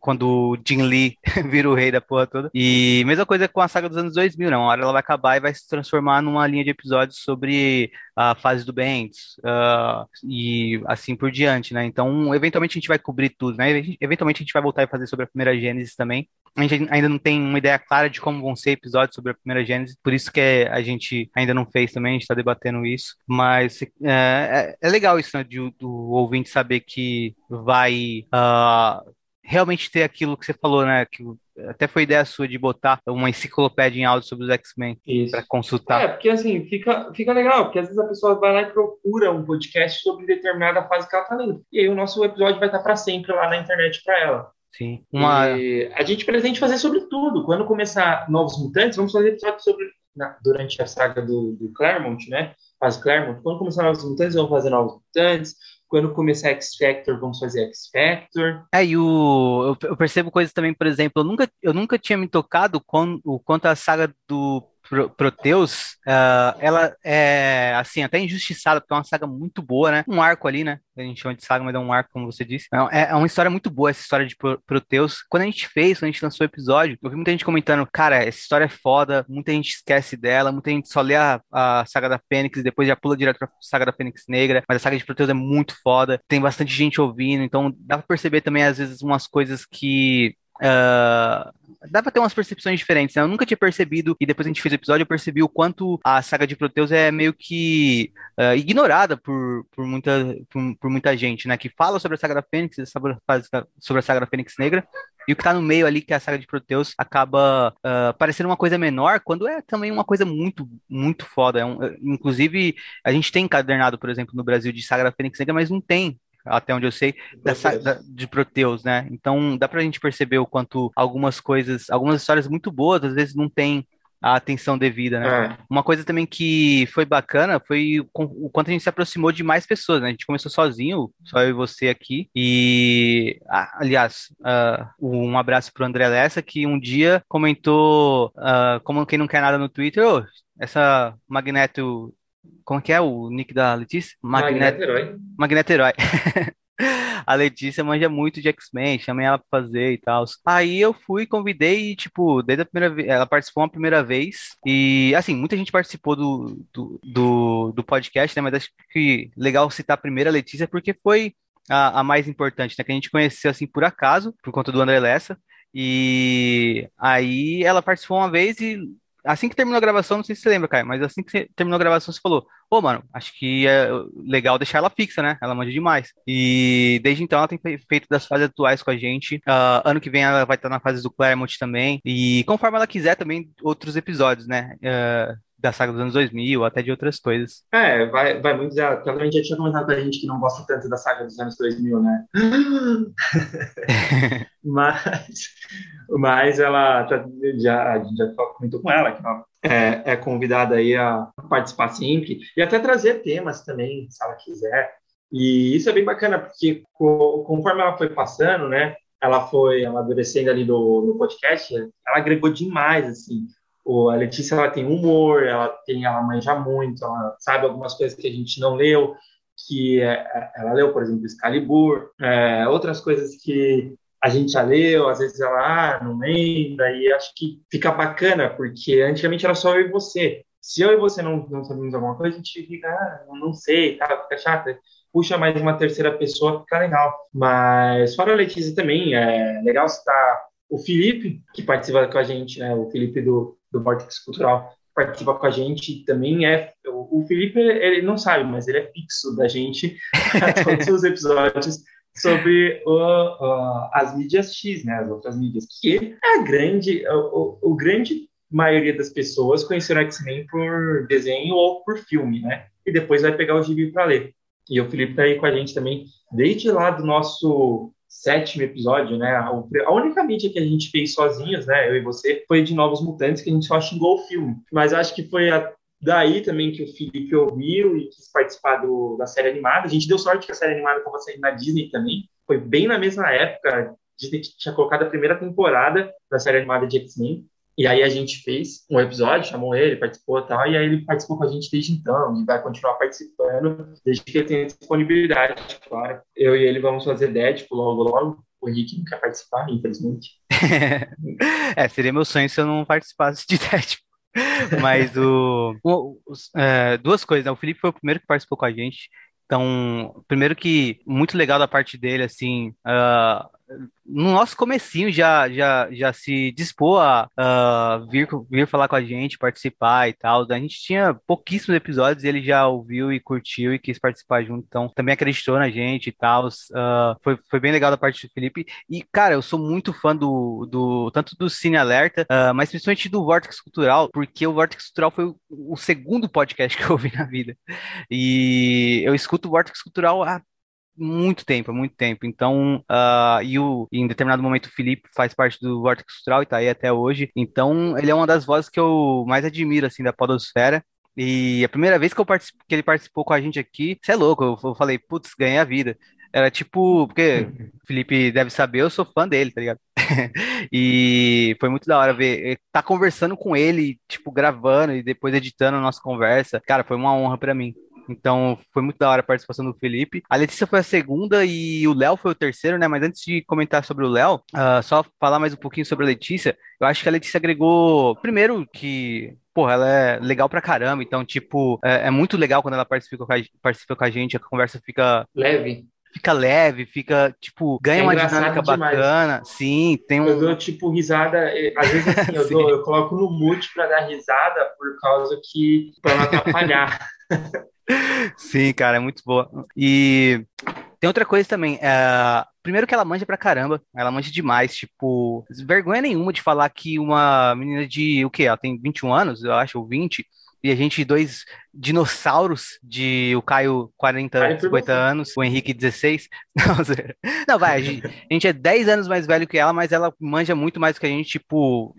quando o Jin Lee vira o rei da porra toda. E mesma coisa com a saga dos anos 2000, né? Uma hora ela vai acabar e vai se transformar numa linha de episódios sobre a fase do Bendis uh, e assim por diante, né? Então, eventualmente a gente vai cobrir tudo, né? Eventualmente a gente vai voltar e fazer sobre a primeira Gênesis também. A gente ainda não tem uma ideia clara de como vão ser episódios sobre a primeira Gênesis, por isso que a gente ainda não fez também, a gente está debatendo isso. Mas é, é, é, legal isso, né? De, do ouvinte saber que vai. Uh, realmente ter aquilo que você falou, né? Que até foi ideia sua de botar uma enciclopédia em áudio sobre os X-Men para consultar. É, porque assim, fica, fica legal, porque às vezes a pessoa vai lá e procura um podcast sobre determinada fase que ela tá lendo. E aí o nosso episódio vai estar para sempre lá na internet para ela. Sim. Uma... E a gente pretende fazer sobre tudo. Quando começar Novos Mutantes, vamos fazer episódio sobre. Na, durante a saga do, do Claremont, né? Fase Claremont. Quando começar Novos Mutantes, vamos fazer Novos Mutantes quando começar X Factor, vamos fazer X Factor. É, e o, eu, percebo coisas também, por exemplo, eu nunca, eu nunca tinha me tocado com o quanto a saga do Proteus, uh, ela é, assim, até injustiçada, porque é uma saga muito boa, né? Um arco ali, né? A gente chama de saga, mas é um arco, como você disse. É, é uma história muito boa, essa história de Proteus. Quando a gente fez, quando a gente lançou o episódio, eu vi muita gente comentando, cara, essa história é foda, muita gente esquece dela, muita gente só lê a, a saga da Fênix e depois já pula direto pra saga da Fênix Negra, mas a saga de Proteus é muito foda, tem bastante gente ouvindo, então dá pra perceber também, às vezes, umas coisas que Uh, dá pra ter umas percepções diferentes, né? Eu nunca tinha percebido, e depois a gente fez o episódio, eu percebi o quanto a saga de Proteus é meio que uh, ignorada por, por, muita, por, por, muita gente, né? Que fala sobre a saga da Fênix, sobre, a saga da Fênix Negra, e o que tá no meio ali, que é a saga de Proteus, acaba uh, parecendo uma coisa menor, quando é também uma coisa muito, muito foda. É um, inclusive, a gente tem encadernado, por exemplo, no Brasil de saga da Fênix Negra, mas não tem até onde eu sei, dessa, da, de Proteus, né? Então dá pra gente perceber o quanto algumas coisas, algumas histórias muito boas, às vezes não tem a atenção devida, né? É. Uma coisa também que foi bacana foi o quanto a gente se aproximou de mais pessoas, né? A gente começou sozinho, só eu e você aqui. E, aliás, uh, um abraço pro André Lessa, que um dia comentou, uh, como quem não quer nada no Twitter, oh, essa Magneto como que é o nick da Letícia? Magneto, Herói. Magneto Herói. a Letícia manja muito de X-Men, chamei ela pra fazer e tal. Aí eu fui, convidei e, tipo, desde a primeira vez, ela participou uma primeira vez. E, assim, muita gente participou do, do, do, do podcast, né? Mas acho que legal citar a primeira Letícia porque foi a, a mais importante, né? Que a gente conheceu, assim, por acaso, por conta do André Lessa. E aí ela participou uma vez e assim que terminou a gravação, não sei se você lembra, Caio, mas assim que terminou a gravação, você falou: Ô, mano, acho que é legal deixar ela fixa, né? Ela manja demais. E desde então ela tem feito das fases atuais com a gente. Uh, ano que vem ela vai estar na fase do Claremont também. E conforme ela quiser, também outros episódios, né? Uh, da saga dos anos 2000, até de outras coisas. É, vai, vai muito. Já, provavelmente já tinha comentado pra gente que não gosta tanto da saga dos anos 2000, né? mas, mas ela tá, já, a gente já comentou com ela que ela é, é convidada aí a participar sempre e até trazer temas também, se ela quiser. E isso é bem bacana, porque conforme ela foi passando, né? Ela foi amadurecendo ali no, no podcast, ela agregou demais, assim a Letícia ela tem humor, ela tem, ela manja muito, ela sabe algumas coisas que a gente não leu, que é, é, ela leu, por exemplo, Excalibur, é, outras coisas que a gente já leu, às vezes ela ah, não lembra, e acho que fica bacana, porque antigamente era só eu e você. Se eu e você não, não sabemos alguma coisa, a gente fica, ah, não sei, tá, fica chato. Puxa mais uma terceira pessoa, fica legal. Mas fora a Letícia também, é legal citar o Felipe, que participa com a gente, né? O Felipe do, do Vortex Cultural participa com a gente também é o Felipe ele não sabe mas ele é fixo da gente todos os episódios sobre o, uh, as mídias X né as outras mídias que é a grande o, o grande maioria das pessoas conheceram X-Men por desenho ou por filme né e depois vai pegar o gibi para ler. E o Felipe tá aí com a gente também desde lá do nosso sétimo episódio, né? A única mídia que a gente fez sozinhos, né? Eu e você, foi de Novos Mutantes, que a gente só xingou o filme. Mas acho que foi daí também que o Felipe ouviu e quis participar do, da série animada. A gente deu sorte que a série animada estava saindo na Disney também. Foi bem na mesma época. A Disney tinha colocado a primeira temporada da série animada de X-Men. E aí a gente fez um episódio, chamou ele, participou e tal, e aí ele participou com a gente desde então, e vai continuar participando desde que ele tenha disponibilidade, claro. Eu e ele vamos fazer Deadpool logo logo. O Rick não quer participar, infelizmente. é, seria meu sonho se eu não participasse de Deadpool. Mas o, o é, duas coisas, né? O Felipe foi o primeiro que participou com a gente. Então, primeiro que muito legal da parte dele, assim, uh, no nosso comecinho já, já, já se dispôs a uh, vir, vir falar com a gente, participar e tal. A gente tinha pouquíssimos episódios ele já ouviu e curtiu e quis participar junto, então também acreditou na gente e tal. Uh, foi, foi bem legal da parte do Felipe. E, cara, eu sou muito fã do, do tanto do Cine Alerta, uh, mas principalmente do Vortex Cultural, porque o Vortex Cultural foi o, o segundo podcast que eu ouvi na vida. E eu escuto o Vortex Cultural há muito tempo, muito tempo. Então, uh, e o, em determinado momento o Felipe faz parte do Vortex Cultural e tá aí até hoje. Então, ele é uma das vozes que eu mais admiro, assim, da podosfera. E a primeira vez que, eu que ele participou com a gente aqui, você é louco, eu, eu falei, putz, ganhei a vida. Era tipo, porque o Felipe deve saber, eu sou fã dele, tá ligado? e foi muito da hora ver, tá conversando com ele, tipo, gravando e depois editando a nossa conversa. Cara, foi uma honra para mim. Então, foi muito da hora a participação do Felipe. A Letícia foi a segunda e o Léo foi o terceiro, né? Mas antes de comentar sobre o Léo, uh, só falar mais um pouquinho sobre a Letícia. Eu acho que a Letícia agregou, primeiro, que porra, ela é legal pra caramba, então, tipo, é, é, muito legal quando ela participa com, a, participa com a gente, a conversa fica... Leve. Fica leve, fica, tipo, ganha é uma dinâmica demais. bacana. Sim, tem um... Eu dou, tipo, risada, às vezes assim, eu, dou, eu coloco no mute pra dar risada por causa que, pra não atrapalhar. Sim, cara, é muito boa. E tem outra coisa também. É... Primeiro que ela manja pra caramba, ela manja demais, tipo, vergonha nenhuma de falar que uma menina de, o quê? Ela tem 21 anos, eu acho, ou 20, e a gente, dois dinossauros de o Caio 40, Caio 50 anos, o Henrique 16. Não, não vai, a gente, a gente, é 10 anos mais velho que ela, mas ela manja muito mais do que a gente, tipo,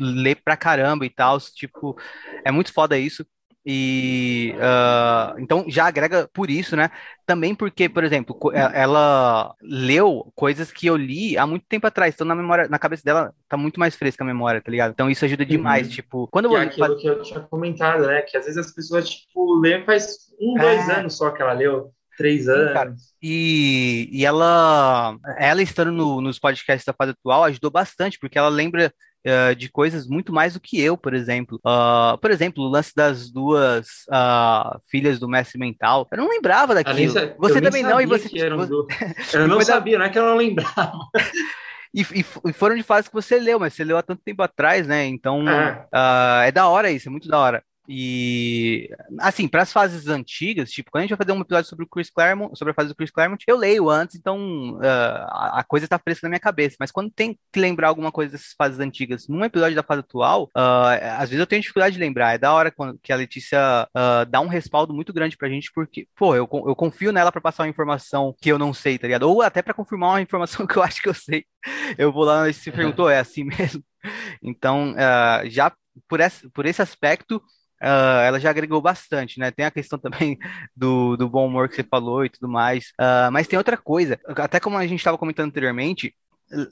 lê pra caramba e tal, tipo, é muito foda isso. E uh, então já agrega por isso, né? Também porque, por exemplo, ela leu coisas que eu li há muito tempo atrás, então na memória, na cabeça dela tá muito mais fresca a memória, tá ligado? Então isso ajuda uhum. demais, uhum. tipo, quando eu é aquilo faz... que eu tinha comentado, né? Que às vezes as pessoas tipo lêem faz um, é... dois anos só que ela leu três anos. Cara, e, e ela, ela estando no, nos podcasts da fase atual ajudou bastante, porque ela lembra uh, de coisas muito mais do que eu, por exemplo. Uh, por exemplo, o lance das duas uh, filhas do mestre mental. Eu não lembrava daquilo. você também não, e você. Do... Eu não sabia, não é que eu não lembrava. E, e, foram de fases que você leu, mas você leu há tanto tempo atrás, né? Então é. Uh, é da hora isso, é muito da hora. E, assim, para as fases antigas, tipo, quando a gente vai fazer um episódio sobre o Chris Claremont, sobre a fase do Chris Claremont, eu leio antes, então uh, a, a, coisa tá fresca na minha cabeça. Mas quando tem que lembrar alguma coisa dessas fases antigas num episódio da fase atual, uh, às vezes eu tenho dificuldade de lembrar. É da hora quando, que a Letícia uh, dá um respaldo muito grande pra gente, porque, pô, eu, eu confio nela para passar uma informação que eu não sei, tá ligado? Ou até para confirmar uma informação que eu acho que eu sei. Eu vou lá e se perguntou, é assim mesmo? Então, já por esse, por esse aspecto, Uh, ela já agregou bastante, né? Tem a questão também do, do bom humor que você falou e tudo mais. Uh, mas tem outra coisa, até como a gente estava comentando anteriormente,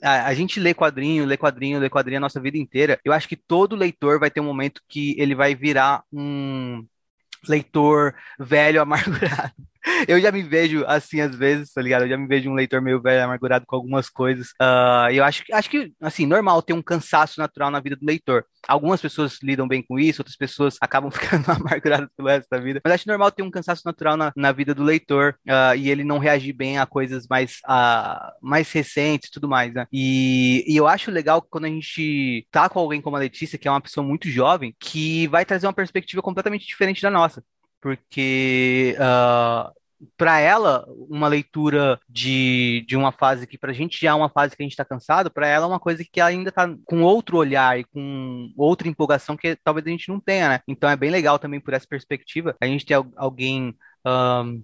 a, a, gente lê quadrinho, lê quadrinho, lê quadrinho a nossa vida inteira. Eu acho que todo leitor vai ter um momento que ele vai virar um leitor velho amargurado. eu já me vejo assim às vezes, tá ligado? Eu já me vejo um leitor meio velho, amargurado com algumas coisas. Uh, eu acho, acho que, assim, normal ter um cansaço natural na vida do leitor. Algumas pessoas lidam bem com isso, outras pessoas acabam ficando amarguradas pelo resto da vida. Mas acho normal ter um cansaço natural na, na vida do leitor uh, e ele não reagir bem a coisas mais, uh, mais recentes e tudo mais, né? E, e eu acho legal quando a gente tá com alguém como a Letícia, que é uma pessoa muito jovem, que vai trazer uma perspectiva completamente diferente da nossa porque uh, para ela, uma leitura de, de uma fase que para a gente já é uma fase que a gente está cansado, para ela é uma coisa que ainda está com outro olhar e com outra empolgação que talvez a gente não tenha, né? Então é bem legal também por essa perspectiva a gente ter alguém. Um,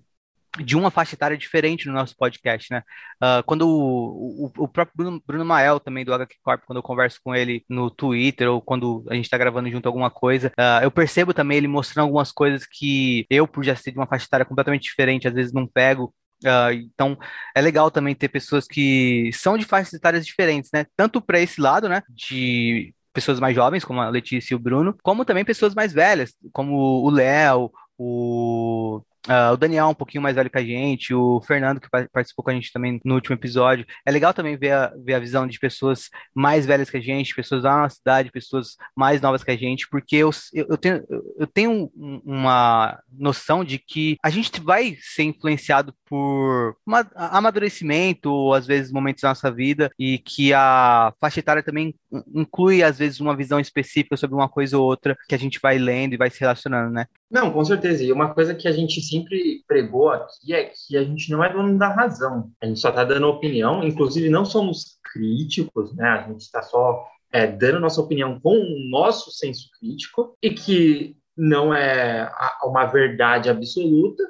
de uma faixa etária diferente no nosso podcast, né? Uh, quando o, o, o, próprio Bruno, Bruno Mael, também do HQ Corp, quando eu converso com ele no Twitter ou quando a gente tá gravando junto alguma coisa, uh, eu percebo também ele mostrando algumas coisas que eu, por já ser de uma faixa etária completamente diferente, às vezes não pego. Uh, então, é legal também ter pessoas que são de faixas etárias diferentes, né? Tanto para esse lado, né? De pessoas mais jovens, como a Letícia e o Bruno, como também pessoas mais velhas, como o Léo, o Uh, o Daniel um pouquinho mais velho que a gente, o Fernando que participou com a gente também no último episódio. É legal também ver a, ver a visão de pessoas mais velhas que a gente, pessoas da nossa cidade, pessoas mais novas que a gente, porque eu, eu, tenho, eu tenho uma noção de que a gente vai ser influenciado por amadurecimento, ou às vezes momentos da nossa vida, e que a faixa etária também inclui, às vezes, uma visão específica sobre uma coisa ou outra que a gente vai lendo e vai se relacionando, né? Não, com certeza. E uma coisa que a gente sempre pregou aqui é que a gente não é dono da razão. A gente só está dando opinião. Inclusive, não somos críticos, né? A gente está só é, dando nossa opinião com o nosso senso crítico e que não é uma verdade absoluta,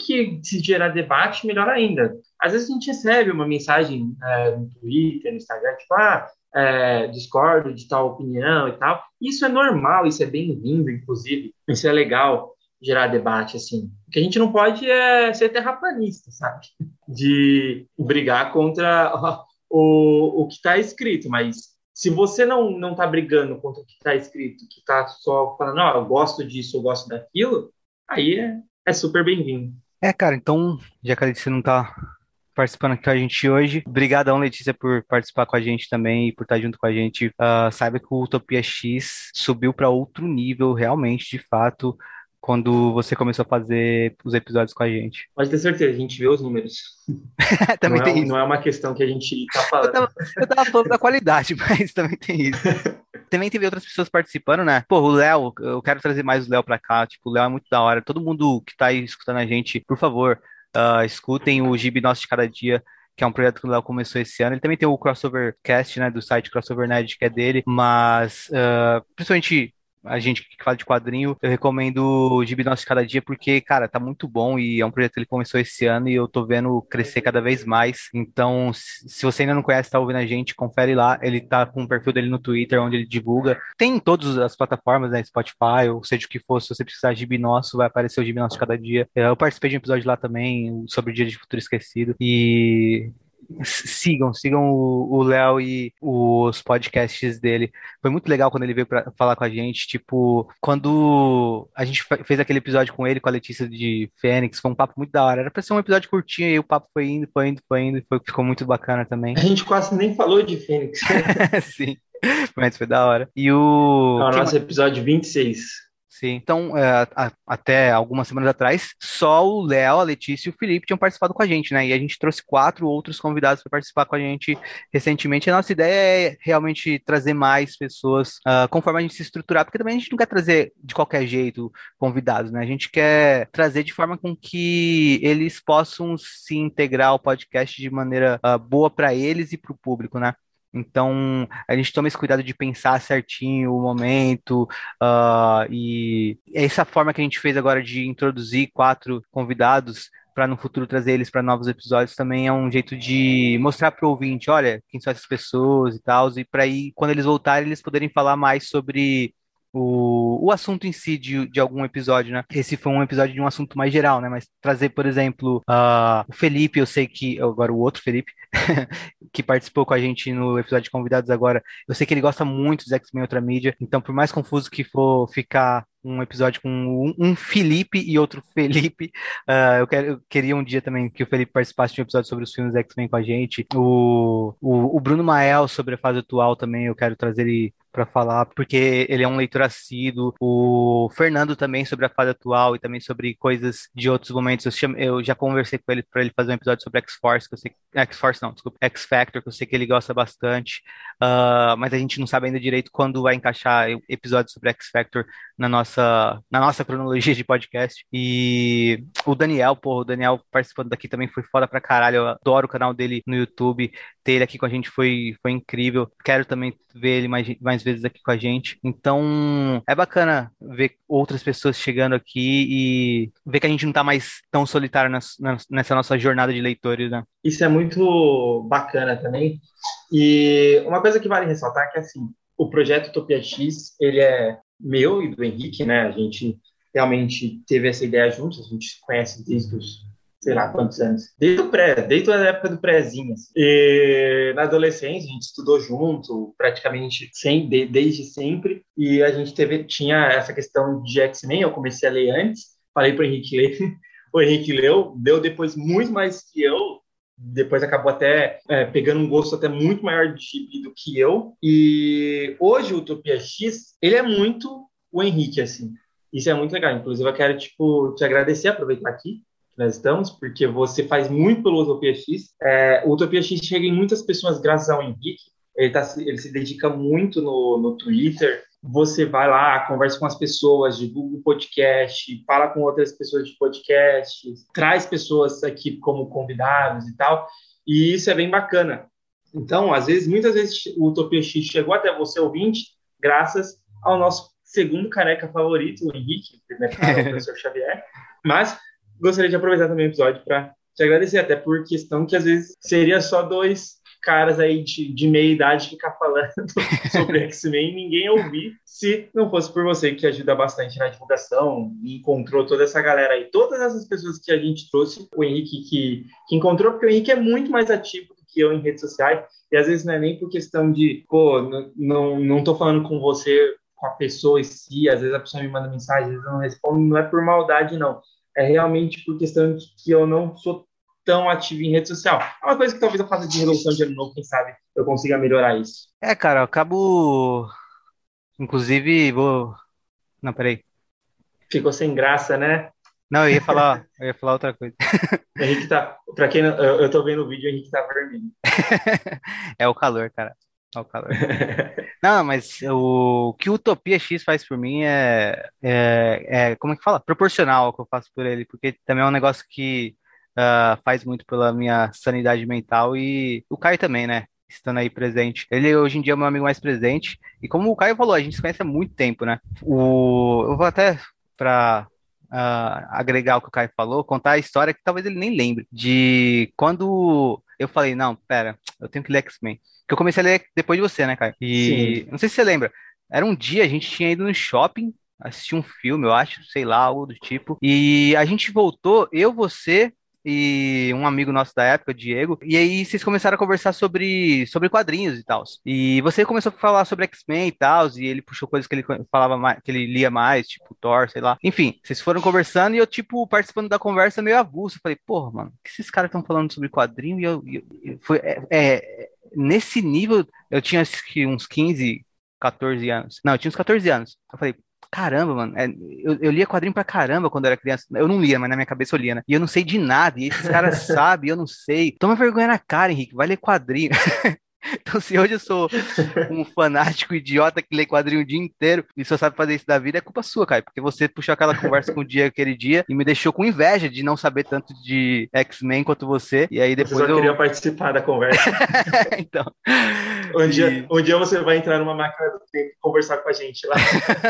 que se gerar debate, melhor ainda. Às vezes a gente recebe uma mensagem é, no Twitter, no Instagram, tipo, ah, é, discordo de tal opinião e tal. Isso é normal, isso é bem-vindo, inclusive. Isso é legal, gerar debate, assim. O que a gente não pode é ser terraplanista, sabe? De brigar contra o, o que está escrito, mas se você não não está brigando contra o que está escrito, que está só falando, não, eu gosto disso, eu gosto daquilo, aí é, é super bem-vindo. É, cara, então, já que Letícia não tá participando aqui com a gente hoje, obrigadão, Letícia, por participar com a gente também e por estar junto com a gente. Uh, saiba que o Utopia X subiu para outro nível, realmente, de fato quando você começou a fazer os episódios com a gente. Pode ter certeza, a gente vê os números. também não tem é, isso. Não é uma questão que a gente tá falando. Eu tava, eu tava falando da qualidade, mas também tem isso. também teve outras pessoas participando, né? Pô, o Léo, eu quero trazer mais o Léo pra cá. Tipo, o Léo é muito da hora. Todo mundo que tá aí escutando a gente, por favor, uh, escutem o Gibi Nosso de Cada Dia que é um projeto que o Léo começou esse ano. Ele também tem o Crossover Cast, né, do site Crossover Nerd, que é dele, mas uh, principalmente a gente que fala de quadrinho, eu recomendo o Gibi Nosso Cada Dia, porque, cara, tá muito bom e é um projeto que ele começou esse ano e eu tô vendo crescer cada vez mais. Então, se você ainda não conhece, tá ouvindo a gente, confere lá. Ele tá com o perfil dele no Twitter, onde ele divulga. Tem em todas as plataformas, né? Spotify, ou seja o que for, se você precisar de Gibi Nosso, vai aparecer o Gibi Nosso Cada Dia. Eu participei de um episódio lá também sobre o Dia de Futuro Esquecido. E sigam, sigam o Léo e os podcasts dele. Foi muito legal quando ele veio para falar com a gente. Tipo, quando a gente fez aquele episódio com ele, com a Letícia de Fênix, foi um papo muito da hora. Era pra ser um episódio curtinho e o papo foi indo, foi indo, foi indo. Foi, ficou muito bacana também. A gente quase nem falou de Fênix. Sim, mas foi da hora. E o. É o nosso episódio 26. Sim. Então, é, a, até algumas semanas atrás, só o Léo, a Letícia e o Felipe tinham participado com a gente, né? E a gente trouxe quatro outros convidados para participar com a gente recentemente. A nossa ideia é realmente trazer mais pessoas uh, conforme a gente se estruturar, porque também a gente não quer trazer de qualquer jeito convidados, né? A gente quer trazer de forma com que eles possam se integrar ao podcast de maneira uh, boa para eles e para o público, né? Então, a gente toma esse cuidado de pensar certinho o momento, uh, e essa forma que a gente fez agora de introduzir quatro convidados para no futuro trazer eles para novos episódios também é um jeito de mostrar para o ouvinte, olha, quem são essas pessoas e tal, e para aí, quando eles voltarem, eles poderem falar mais sobre o, o assunto em si de, de algum episódio, né? Esse foi um episódio de um assunto mais geral, né? Mas trazer, por exemplo, uh, o Felipe, eu sei que. Agora o outro Felipe, que participou com a gente no episódio de convidados agora, eu sei que ele gosta muito dos X-Men Outra Mídia, então por mais confuso que for ficar um episódio com um, Felipe e outro Felipe. Uh, eu, quero, eu, queria um dia também que o Felipe participasse de um episódio sobre os filmes X-Men com a gente. O, o, o, Bruno Mael sobre a fase atual também, eu quero trazer ele para falar, porque ele é um leitor assíduo. O Fernando também sobre a fase atual e também sobre coisas de outros momentos. Eu, chamo, eu já conversei com ele para ele fazer um episódio sobre X-Force, que eu sei X-Force não, desculpa, X-Factor, que eu sei que ele gosta bastante. Uh, mas a gente não sabe ainda direito quando vai encaixar episódios sobre X-Factor na nossa, na nossa cronologia de podcast. E o Daniel, pô, o Daniel participando daqui também foi foda pra caralho. Eu adoro o canal dele no YouTube. Ter ele aqui com a gente foi, foi incrível. Quero também ver ele mais, mais vezes aqui com a gente. Então, é bacana ver outras pessoas chegando aqui e ver que a gente não tá mais tão solitário nessa nossa jornada de leitores, né? Isso é muito bacana também. E uma coisa que vale ressaltar é que, assim, o projeto Utopia X, ele é meu e do Henrique, né? A gente realmente teve essa ideia juntos, a gente se conhece desde os sei lá quantos anos. Desde o pré, desde a época do prézinho. Assim. E na adolescência a gente estudou junto, praticamente sem, de, desde sempre. E a gente teve, tinha essa questão de X-Men, eu comecei a ler antes, falei para o Henrique ler. O Henrique leu, deu depois muito mais que eu, depois acabou até é, pegando um gosto até muito maior de gibi do que eu. E hoje o Utopia X, ele é muito o Henrique, assim. Isso é muito legal. Inclusive, eu quero, tipo, te agradecer, aproveitar aqui, nós estamos, porque você faz muito pelo Utopia X. É, o Utopia X chega em muitas pessoas graças ao Henrique. Ele, tá, ele se dedica muito no, no Twitter. Você vai lá, conversa com as pessoas, divulga o podcast, fala com outras pessoas de podcast, traz pessoas aqui como convidados e tal. E isso é bem bacana. Então, às vezes, muitas vezes o Utopia X chegou até você ouvinte, graças ao nosso segundo careca favorito, o Henrique, né, o professor Xavier. Mas gostaria de aproveitar também o episódio para te agradecer, até por questão que às vezes seria só dois caras aí de, de meia idade ficar falando sobre X-Men e ninguém ouvir, se não fosse por você que ajuda bastante na divulgação e encontrou toda essa galera aí. Todas essas pessoas que a gente trouxe, o Henrique que, que encontrou, porque o Henrique é muito mais ativo do que eu em redes sociais, e às vezes não é nem por questão de, pô, não, não tô falando com você, com a pessoa em si, às vezes a pessoa me manda mensagem, às vezes eu não respondo, não é por maldade, não. É realmente por questão de que eu não sou tão ativo em rede social. É uma coisa que talvez eu faça de resolução de ano novo, quem sabe eu consiga melhorar isso. É, cara, eu acabo. Inclusive, vou. Não, peraí. Ficou sem graça, né? Não, eu ia falar, eu ia falar outra coisa. Henrique tá. Pra quem não, eu, eu tô vendo o vídeo, o Henrique tá vermelho. é o calor, cara. É o calor. não, mas o, o que o Utopia X faz por mim é, é, é. Como é que fala? Proporcional ao que eu faço por ele, porque também é um negócio que uh, faz muito pela minha sanidade mental e o Caio também, né? Estando aí presente. Ele hoje em dia é meu amigo mais presente. E como o Caio falou, a gente se conhece há muito tempo, né? O, eu vou até para uh, ah, agregar o que o Caio falou, contar a história que talvez ele nem lembre. De quando eu falei, não, pera, eu tenho que ler X-Men. Que eu comecei a ler depois de você, né, Caio? E Sim. não sei se você lembra. Era um dia, a gente tinha ido no shopping assistir um filme, eu acho, sei lá, algo do tipo. E a gente voltou, eu, você, e um amigo nosso da época, Diego, e aí vocês começaram a conversar sobre, sobre quadrinhos e tal. E você começou a falar sobre X-Men e tal, e ele puxou coisas que ele falava mais, que ele lia mais, tipo Thor, sei lá. Enfim, vocês foram conversando e eu, tipo, participando da conversa meio avulso. Falei, porra, mano, que esses caras estão falando sobre quadrinho? E eu, eu, eu foi, é, é, nesse nível, eu tinha uns 15, 14 anos. Não, eu tinha uns 14 anos. Eu falei, caramba, mano, é, eu, eu, lia quadrinho pra caramba quando eu era criança. Eu não lia, mas na minha cabeça eu lia, né? E eu não sei de nada, e esses caras sabem, eu não sei. Toma vergonha na cara, Henrique, vai ler quadrinho. Então, se hoje eu sou um fanático idiota que lê quadrinho o dia inteiro e só sabe fazer isso da vida, é culpa sua, cara. Porque você puxou aquela conversa com o Diego aquele dia e me deixou com inveja de não saber tanto de X-Men quanto você. E aí depois eu eu. queria participar da conversa. então. Um, e... dia, um dia você vai entrar numa máquina do tempo e conversar com a gente lá.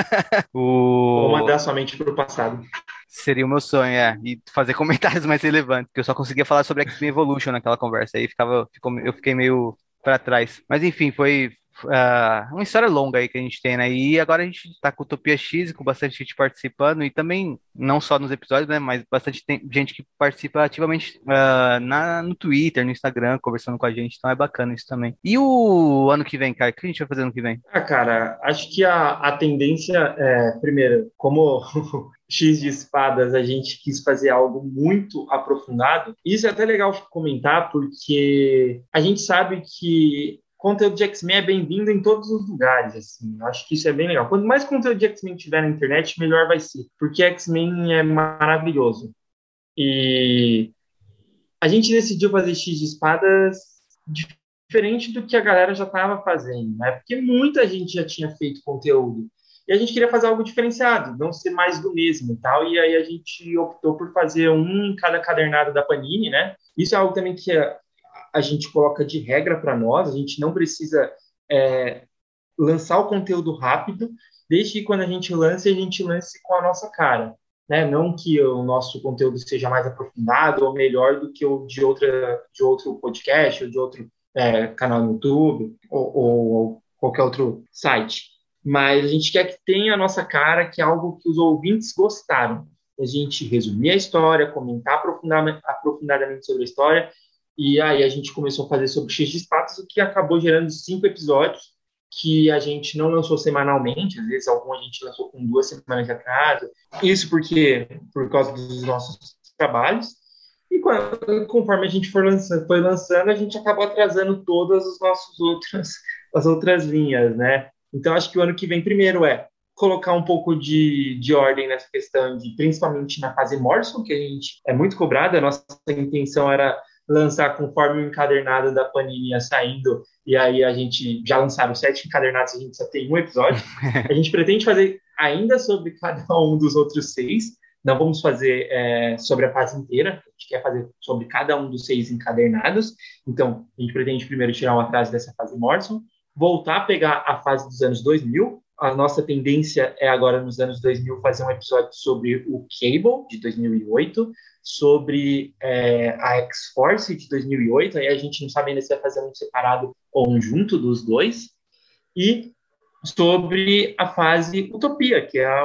o... Ou mandar sua mente pro passado. Seria o meu sonho, é. E fazer comentários mais relevantes. Porque eu só conseguia falar sobre X-Men Evolution naquela conversa. Aí ficava, ficou, eu fiquei meio para trás. Mas enfim, foi uh, uma história longa aí que a gente tem, né? E agora a gente tá com Utopia X, com bastante gente participando, e também, não só nos episódios, né? Mas bastante gente que participa ativamente uh, na, no Twitter, no Instagram, conversando com a gente, então é bacana isso também. E o ano que vem, cara? O que a gente vai fazer ano que vem? Ah, cara, acho que a, a tendência é, primeiro, como X de espadas a gente quis fazer algo muito aprofundado. Isso é até legal comentar, porque a gente sabe que conteúdo de X-Men é bem-vindo em todos os lugares, assim. Eu acho que isso é bem legal. Quanto mais conteúdo de X-Men tiver na internet, melhor vai ser, porque X-Men é maravilhoso. E a gente decidiu fazer X de espadas diferente do que a galera já estava fazendo, né? Porque muita gente já tinha feito conteúdo. E a gente queria fazer algo diferenciado, não ser mais do mesmo e tal. E aí a gente optou por fazer um em cada cadernado da Panini, né? Isso é algo também que a, gente coloca de regra para nós. A gente não precisa é, lançar o conteúdo rápido, desde que quando a gente lance, a gente lance com a nossa cara. Né? Não que o nosso conteúdo seja mais aprofundado ou melhor do que o de, outra, de outro podcast ou de outro é, canal no YouTube ou, ou qualquer outro site mas a gente quer que tenha a nossa cara, que é algo que os ouvintes gostaram. A gente resumir a história, comentar aprofundadamente sobre a história, e aí a gente começou a fazer sobre X de o que acabou gerando cinco episódios, que a gente não lançou semanalmente, às vezes algum a gente lançou com duas semanas de atraso. Isso porque por causa dos nossos trabalhos. E quando, conforme a gente for lançando, foi lançando, a gente acabou atrasando todas as nossas outras as outras linhas, né? Então, acho que o ano que vem, primeiro, é colocar um pouco de, de ordem nessa questão, de principalmente na fase Morrison, que a gente é muito cobrada. A nossa intenção era lançar conforme o encadernado da Panini ia saindo, e aí a gente já lançaram sete encadernados, a gente só tem um episódio. A gente pretende fazer ainda sobre cada um dos outros seis, não vamos fazer é, sobre a fase inteira, a gente quer fazer sobre cada um dos seis encadernados, então a gente pretende primeiro tirar um atraso dessa fase Morrison, voltar a pegar a fase dos anos 2000, a nossa tendência é agora nos anos 2000 fazer um episódio sobre o Cable de 2008, sobre é, a X-Force de 2008, aí a gente não sabe ainda se vai fazer um separado ou um junto dos dois, e sobre a fase Utopia, que é a,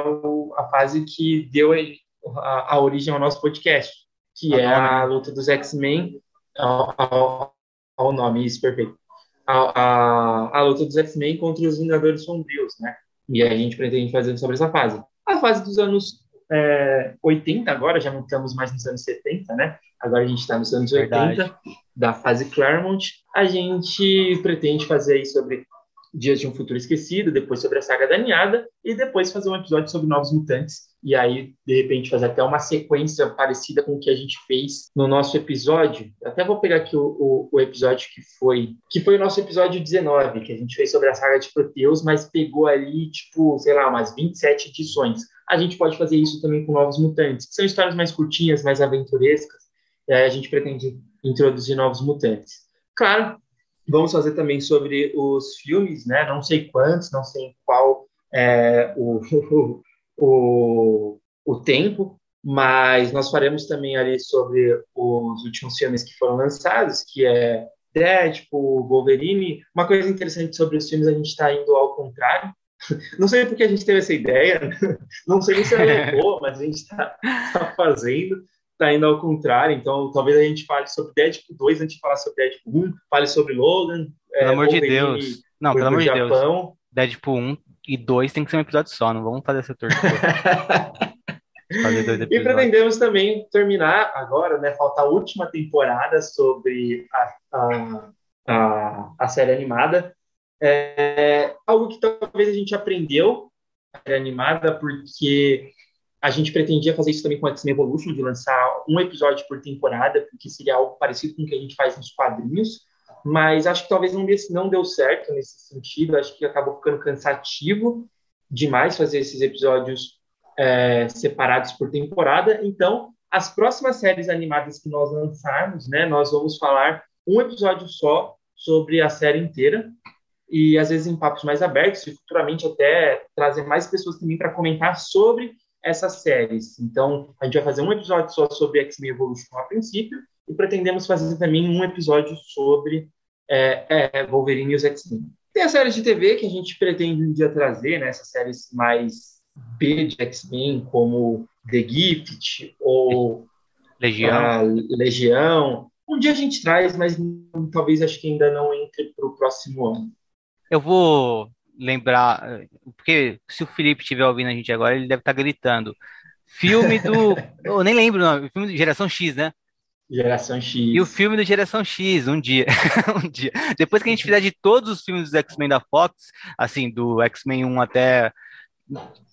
a fase que deu a, a, origem ao nosso podcast, que é a luta dos X-Men ao, ao, ao, nome, isso, perfeito. A, a, a luta dos X-Men contra os Vingadores Sombrios, né? E a gente pretende fazer sobre essa fase. A fase dos anos é, 80 agora, já não estamos mais nos anos 70, né? Agora a gente está nos anos Verdade. 80, da fase Claremont. A gente pretende fazer aí sobre Dias de um Futuro Esquecido, depois sobre a saga da Ninhada, e depois fazer um episódio sobre Novos Mutantes, e aí, de repente, fazer até uma sequência parecida com o que a gente fez no nosso episódio. Até vou pegar aqui o, o, o episódio que foi, que foi o nosso episódio 19, que a gente fez sobre a saga de Proteus, mas pegou ali, tipo, sei lá, umas 27 edições. A gente pode fazer isso também com Novos Mutantes, que são histórias mais curtinhas, mais aventurescas, e aí a gente pretende introduzir Novos Mutantes. Claro, Vamos fazer também sobre os filmes, né? Não sei quantos, não sei qual é, o, o, o tempo, mas nós faremos também ali sobre os últimos filmes que foram lançados, que é Deadpool, Wolverine. Uma coisa interessante sobre os filmes, a gente está indo ao contrário. Não sei porque a gente teve essa ideia, não sei se ela boa, mas a gente está tá fazendo está indo ao contrário. Então, talvez a gente fale sobre Deadpool 2 antes de falar sobre Deadpool 1, fale sobre Logan. Pelo é, amor de Deus. Não, pelo amor de Deus. Deadpool 1 e 2 tem que ser um episódio só, não vamos fazer essa tortura. e pretendemos também terminar agora, né? Falta a última temporada sobre a, a, a, a série animada. É, algo que talvez a gente aprendeu a série animada, porque a gente pretendia fazer isso também com X-Men Evolution, de lançar um episódio por temporada, porque seria algo parecido com o que a gente faz nos quadrinhos, mas acho que talvez não, não deu certo nesse sentido, acho que acabou ficando cansativo demais fazer esses episódios é, separados por temporada, então as próximas séries animadas que nós lançarmos, né, nós vamos falar um episódio só sobre a série inteira, e às vezes em papos mais abertos, e futuramente até trazer mais pessoas também para comentar sobre essas séries. Então, a gente vai fazer um episódio só sobre X-Men Evolution a princípio, e pretendemos fazer também um episódio sobre é, é, Wolverine e os X-Men. Tem as séries de TV que a gente pretende um dia trazer, né, essas séries mais B de X-Men, como The Gift ou Legião. Legião. Um dia a gente traz, mas talvez acho que ainda não entre para o próximo ano. Eu vou lembrar, porque se o Felipe estiver ouvindo a gente agora, ele deve estar tá gritando. Filme do. Eu nem lembro o nome, filme de Geração X, né? Geração X. E o filme do Geração X, um dia. um dia. Depois que a gente fizer de todos os filmes dos X-Men da Fox, assim, do X-Men 1 até.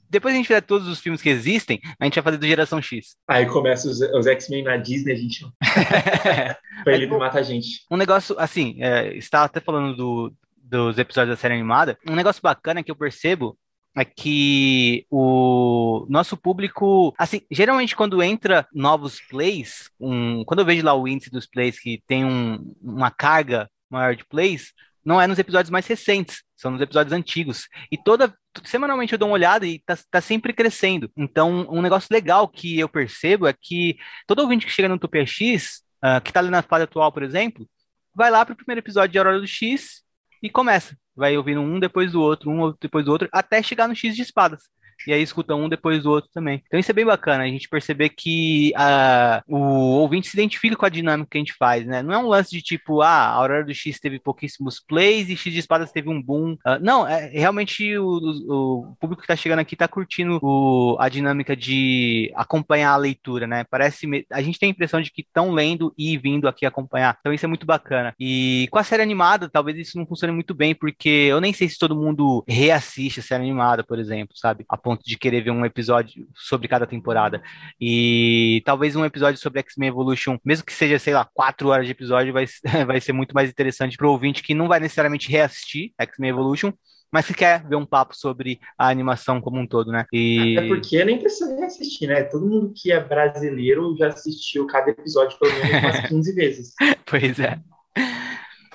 Depois que a gente fizer todos os filmes que existem, a gente vai fazer do Geração X. Aí começa os, os X-Men na Disney, a gente. pra ele matar a gente. Um negócio, assim, é, estava até falando do, dos episódios da série animada, um negócio bacana que eu percebo é que o nosso público, assim, geralmente quando entra novos plays, um, quando eu vejo lá o índice dos plays que tem um, uma carga maior de plays, não é nos episódios mais recentes, são nos episódios antigos. E toda semanalmente eu dou uma olhada e tá, tá sempre crescendo. Então, um negócio legal que eu percebo é que todo ouvinte que chega no Utopia X, uh, que tá ali na fase atual, por exemplo, vai lá pro primeiro episódio de Aurora do X e começa. Vai ouvindo um depois do outro, um depois do outro, até chegar no X de espadas e aí escuta um depois do outro também. Então isso é bem bacana, a gente perceber que uh, o ouvinte se identifica com a dinâmica que a gente faz, né? Não é um lance de tipo, ah, a Aurora do X teve pouquíssimos plays e X de Espadas teve um boom. Uh, não, é realmente o, o, o, público que tá chegando aqui tá curtindo o, a dinâmica de acompanhar a leitura, né? Parece, a gente tem a impressão de que estão lendo e vindo aqui acompanhar. Então isso é muito bacana. E com a série animada, talvez isso não funcione muito bem, porque eu nem sei se todo mundo reassiste a série animada, por exemplo, sabe? A ponto de querer ver um episódio sobre cada temporada. E talvez um episódio sobre X-Men Evolution, mesmo que seja, sei lá, quatro horas de episódio, vai, vai ser muito mais interessante para o ouvinte que não vai necessariamente reassistir X-Men Evolution, mas que quer ver um papo sobre a animação como um todo, né? E... Até porque nem precisa reassistir, né? Todo mundo que é brasileiro já assistiu cada episódio pelo menos umas 15 vezes. pois é.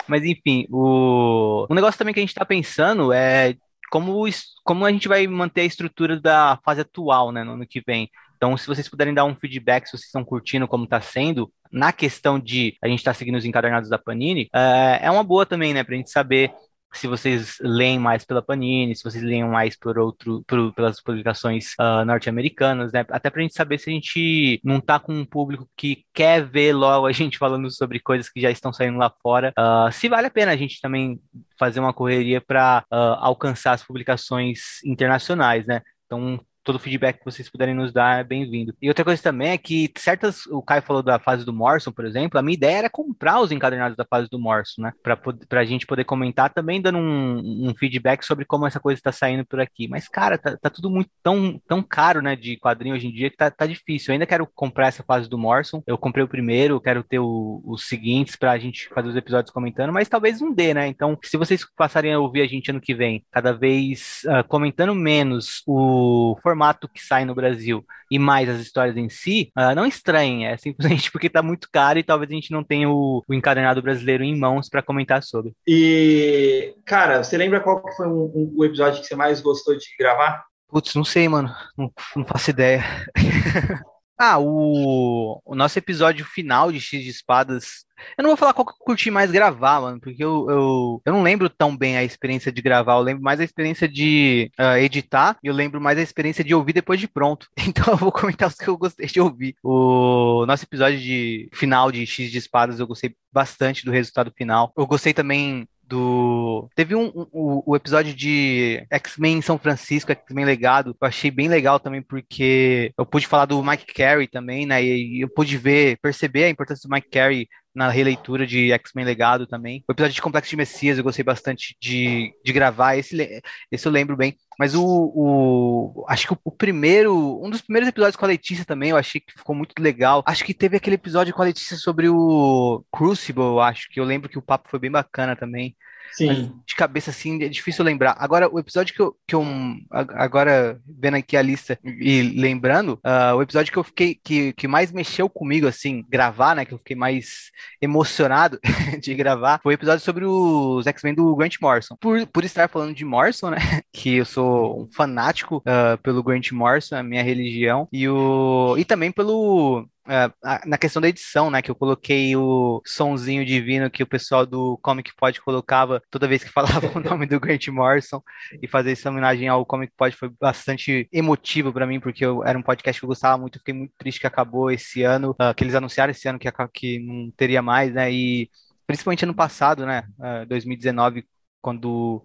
Mas enfim, o... o negócio também que a gente está pensando é como, como a gente vai manter a estrutura da fase atual, né, no ano que vem. Então, se vocês puderem dar um feedback, se vocês estão curtindo como está sendo, na questão de a gente estar tá seguindo os encadernados da Panini, é, é uma boa também, né, para a gente saber se vocês leem mais pela Panini, se vocês leem mais por outro, por, pelas publicações uh, norte-americanas, né? Até pra gente saber se a gente não tá com um público que quer ver logo a gente falando sobre coisas que já estão saindo lá fora. Uh, se vale a pena a gente também fazer uma correria para uh, ah, alcançar as publicações internacionais, né? Então, todo o feedback que vocês puderem nos dar é bem-vindo. E outra coisa também é que certas, o Caio falou da fase do Morrison, por exemplo, a minha ideia era comprar os encadernados da fase do Morrison, né? Para a gente poder comentar também dando um, um, feedback sobre como essa coisa está saindo por aqui. Mas, cara, tá, tá, tudo muito tão, tão caro, né, de quadrinho hoje em dia que tá, tá difícil. Eu ainda quero comprar essa fase do Morrison. Eu comprei o primeiro, quero ter os seguintes para a gente fazer os episódios comentando, mas talvez não dê, né? Então, se vocês passarem a ouvir a gente ano que vem, cada vez uh, comentando menos o formato que sai no Brasil e mais as histórias em si, uh, não estranhem, é simplesmente porque está muito caro e talvez a gente não tenha o, o encadernado brasileiro em mãos para comentar sobre. E, cara, você lembra qual foi um, um, o episódio que você mais gostou de gravar? Putz, não sei, mano. Não, não faço ideia. Ah, o, o nosso episódio final de X de Espadas. Eu não vou falar qual que eu curti mais gravar, mano, porque eu, eu, eu não lembro tão bem a experiência de gravar. Eu lembro mais a experiência de uh, editar e eu lembro mais a experiência de ouvir depois de pronto. Então eu vou comentar os que eu gostei de ouvir. O nosso episódio de final de X de Espadas, eu gostei bastante do resultado final. Eu gostei também do. Teve um, um, o episódio de X-Men em São Francisco, X-Men Legado. Eu achei bem legal também, porque eu pude falar do Mike Carey também, né? E eu pude ver, perceber a importância do Mike Carey na releitura de X-Men Legado também. O episódio de Complexo de Messias eu gostei bastante de, de gravar, esse, esse eu lembro bem. Mas o, o acho que o, o, primeiro, um dos primeiros episódios com a Letícia também, eu achei que ficou muito legal. Acho que teve aquele episódio com a Letícia sobre o Crucible, acho que eu lembro que o papo foi bem bacana também. Sim. de cabeça, assim, é difícil lembrar. Agora, o episódio que eu, que eu agora vendo aqui a lista e lembrando, uh, o episódio que eu fiquei, que, que mais mexeu comigo, assim, gravar, né, que eu fiquei mais emocionado de gravar, foi o episódio sobre os X-Men do Grant Morrison. Por, por estar falando de Morrison, né, que eu sou um fanático uh, pelo Grant Morrison, a minha religião, e, o, e também pelo Uh, na questão da edição, né? Que eu coloquei o sonzinho divino que o pessoal do Comic Pod colocava toda vez que falava o nome do Grant Morrison e fazer essa homenagem ao Comic Pod foi bastante emotivo para mim, porque eu, era um podcast que eu gostava muito, fiquei muito triste que acabou esse ano, uh, que eles anunciaram esse ano que, que não teria mais, né? E principalmente ano passado, né? Uh, 2019, quando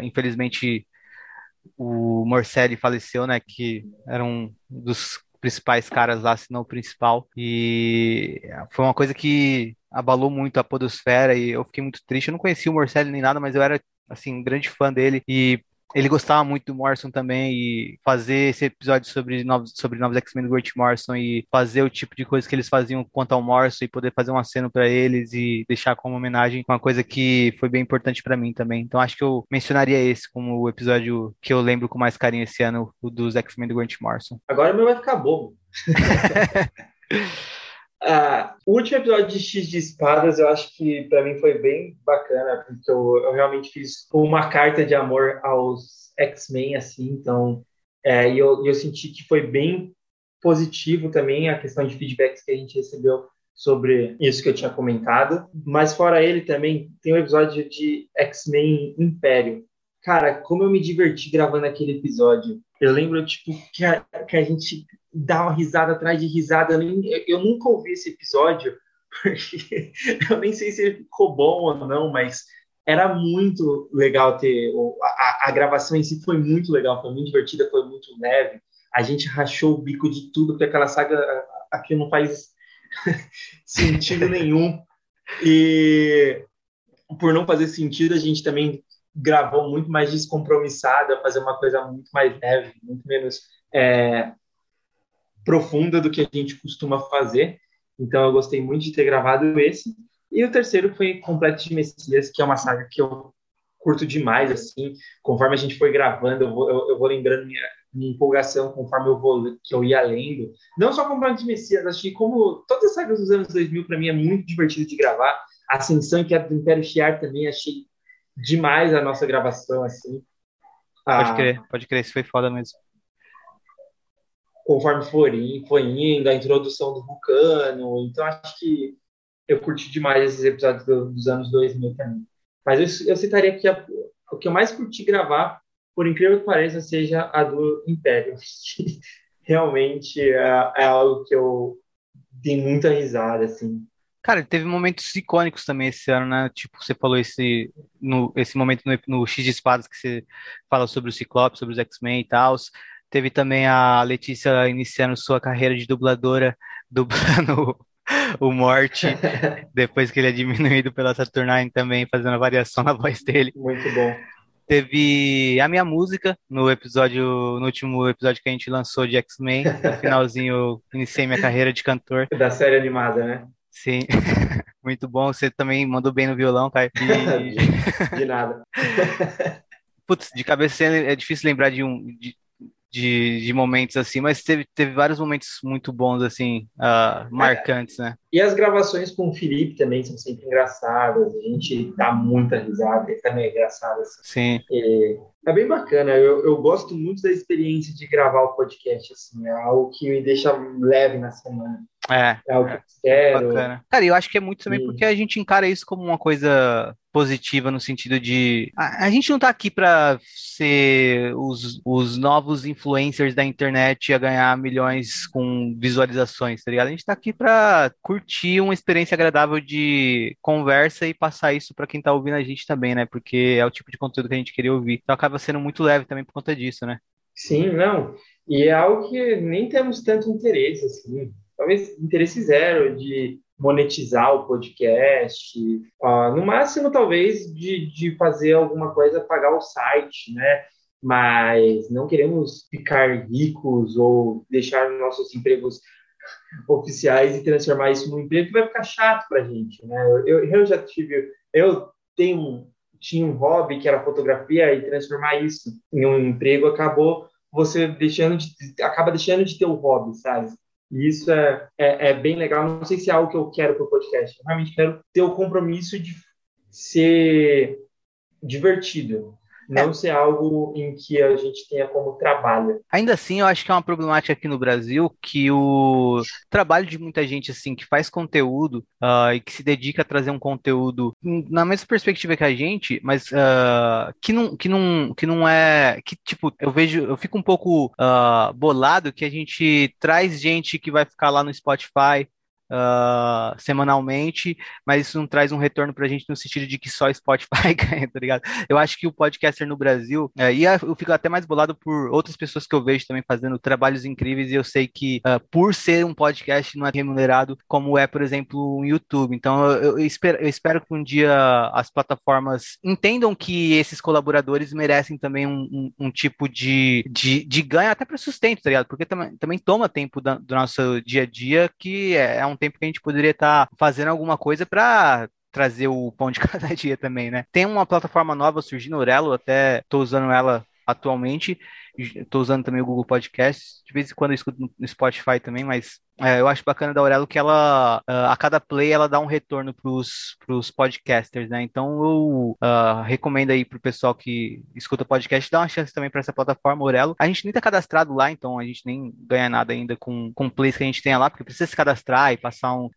infelizmente o Morcelli faleceu, né? Que era um dos principais caras lá, se não o principal. E foi uma coisa que abalou muito a podosfera e eu fiquei muito triste. Eu não conhecia o Morcelli nem nada, mas eu era assim um grande fã dele e ele gostava muito do Morrison também e fazer esse episódio sobre novos, sobre novos X-Men do Grant Morrison e fazer o tipo de coisa que eles faziam quanto ao Morrison e poder fazer uma cena para eles e deixar como homenagem uma coisa que foi bem importante para mim também. Então acho que eu mencionaria esse como o episódio que eu lembro com mais carinho esse ano, o dos X-Men do Grant Morrison. Agora o meu vai ficar bobo. Ah, o último episódio de X de Espadas eu acho que para mim foi bem bacana, porque eu, eu, realmente fiz uma carta de amor aos X-Men, assim, então, é, e eu, eu senti que foi bem positivo também a questão de feedbacks que a gente recebeu sobre isso que eu tinha comentado. Mas fora ele também tem um episódio de X-Men Império. Cara, como eu me diverti gravando aquele episódio. Eu lembro, tipo, que a, que a gente dá uma risada atrás de risada. Eu, nem, eu nunca ouvi esse episódio, porque eu nem sei se ele ficou bom ou não, mas era muito legal ter. A, a, gravação em si foi muito legal, foi muito divertida, foi muito leve. A gente rachou o bico de tudo, porque aquela saga aqui não faz sentido nenhum. E por não fazer sentido, a gente também gravou muito mais descompromissada, fazer uma coisa muito mais leve, muito menos é, profunda do que a gente costuma fazer. Então eu gostei muito de ter gravado esse. E o terceiro foi Complexo de Messias, que é uma saga que eu curto demais, assim. Conforme a gente foi gravando, eu vou, eu, eu vou lembrando minha, minha, empolgação conforme eu vou que eu ia lendo. Não só Complexo de Messias, acho que como todas as sagas dos anos 2000 para mim é muito divertido de gravar. Ascensão, que é do Império Shiar também, achei demais a nossa gravação, assim. Pode Ah, crer, pode crer, isso foi foda mesmo. conforme for in- foi indo, a introdução do Vulcano. Então, acho que eu curti demais esses episódios do- dos anos 2000 também. Mas eu, eu citaria que a- o que eu mais curti gravar, por incrível que pareça, seja a do Império. Realmente é, é algo que eu dei muita risada, assim. Cara, teve momentos icônicos também esse ano, né? Tipo, você falou esse, no, esse momento no, no X de Espadas que você fala sobre o Ciclope, sobre os X-Men e tal. Teve também a Letícia iniciando sua carreira de dubladora, dublando o Morte, depois que ele é diminuído pela Saturnine também, fazendo a variação na voz dele. Muito bom. Teve a minha música no episódio, no último episódio que a gente lançou de X-Men. No finalzinho, eu iniciei minha carreira de cantor. Da série animada, né? Sim, muito bom. Você também mandou bem no violão, cara. E, De, nada. putz, de cabeça é difícil lembrar de um de, de, de momentos assim, mas teve, teve vários momentos muito bons, assim, ah, marcantes, né? E as gravações com o Felipe também são sempre engraçadas. A gente dá muita risada, ele também é engraçado. Assim. Sim, E é bem bacana. Eu, eu gosto muito da experiência de gravar o podcast. Assim, é algo que me deixa leve na semana. é. É algo que eu quero. Bacana. Cara, eu acho que é muito também E- porque a gente encara isso como uma coisa positiva no sentido de a, a gente não tá aqui pra ser os, os novos influencers da internet a ganhar milhões com visualizações, tá ligado? A gente tá aqui pra curtir uma experiência agradável de conversa e passar isso pra quem tá ouvindo a gente também, né? Porque é o tipo de conteúdo que a gente queria ouvir. Então acaba sendo muito leve também por conta disso, né? Sim, não. E é algo que nem temos tanto interesse, assim. Talvez interesse zero de monetizar o podcast. Ah, no máximo, talvez, de, de fazer alguma coisa, pagar o site, né? Mas não queremos ficar ricos ou deixar nossos empregos oficiais e transformar isso num emprego que vai ficar chato pra gente, né? Eu, eu já tive... Eu tenho tinha um hobby que era fotografia e transformar isso em um emprego acabou você deixando de acaba deixando de ter o hobby, sabe? E isso é, é, é bem legal. Não sei se é algo que eu quero para o podcast. Eu realmente quero ter o compromisso de ser divertido, não ser algo em que a gente tenha como trabalho. Ainda assim, eu acho que é uma problemática aqui no Brasil que o trabalho de muita gente assim que faz conteúdo ah, e que se dedica a trazer um conteúdo na mesma perspectiva que a gente, mas ah, que não que não que não é que tipo eu vejo eu fico um pouco ah, bolado que a gente traz gente que vai ficar lá no Spotify ah, semanalmente, mas isso não traz um retorno pra gente no sentido de que só Spotify ganha, tá ligado? Eu acho que o podcaster no Brasil, é, e eu fico até mais bolado por outras pessoas que eu vejo também fazendo trabalhos incríveis, e eu sei que ah, por ser um podcast não é remunerado, como é, por exemplo, o YouTube. Então eu, eu espero, eu espero que um dia as plataformas entendam que esses colaboradores merecem também um, um- um tipo de, de, de ganho, até para sustento, tá ligado? Porque também, também toma tempo da- do nosso dia a dia, que é, é um tempo que a gente poderia estar fazendo alguma coisa para trazer o pão de cada dia também, né? Tem uma plataforma nova surgindo, Orelo, até estou usando ela atualmente. Estou usando também o Google Podcast. De vez em quando eu escuto no Spotify também, mas é, eu acho bacana da Aurelo que ela, ah, a cada play, ela dá um retorno para os podcasters, né? Então eu ah, recomendo aí pro pessoal que escuta podcast, dar uma chance também para essa plataforma, Aurelo. A gente nem tá cadastrado lá, então a gente nem ganha nada ainda com, com plays que a gente tenha lá, porque precisa se cadastrar e passar um.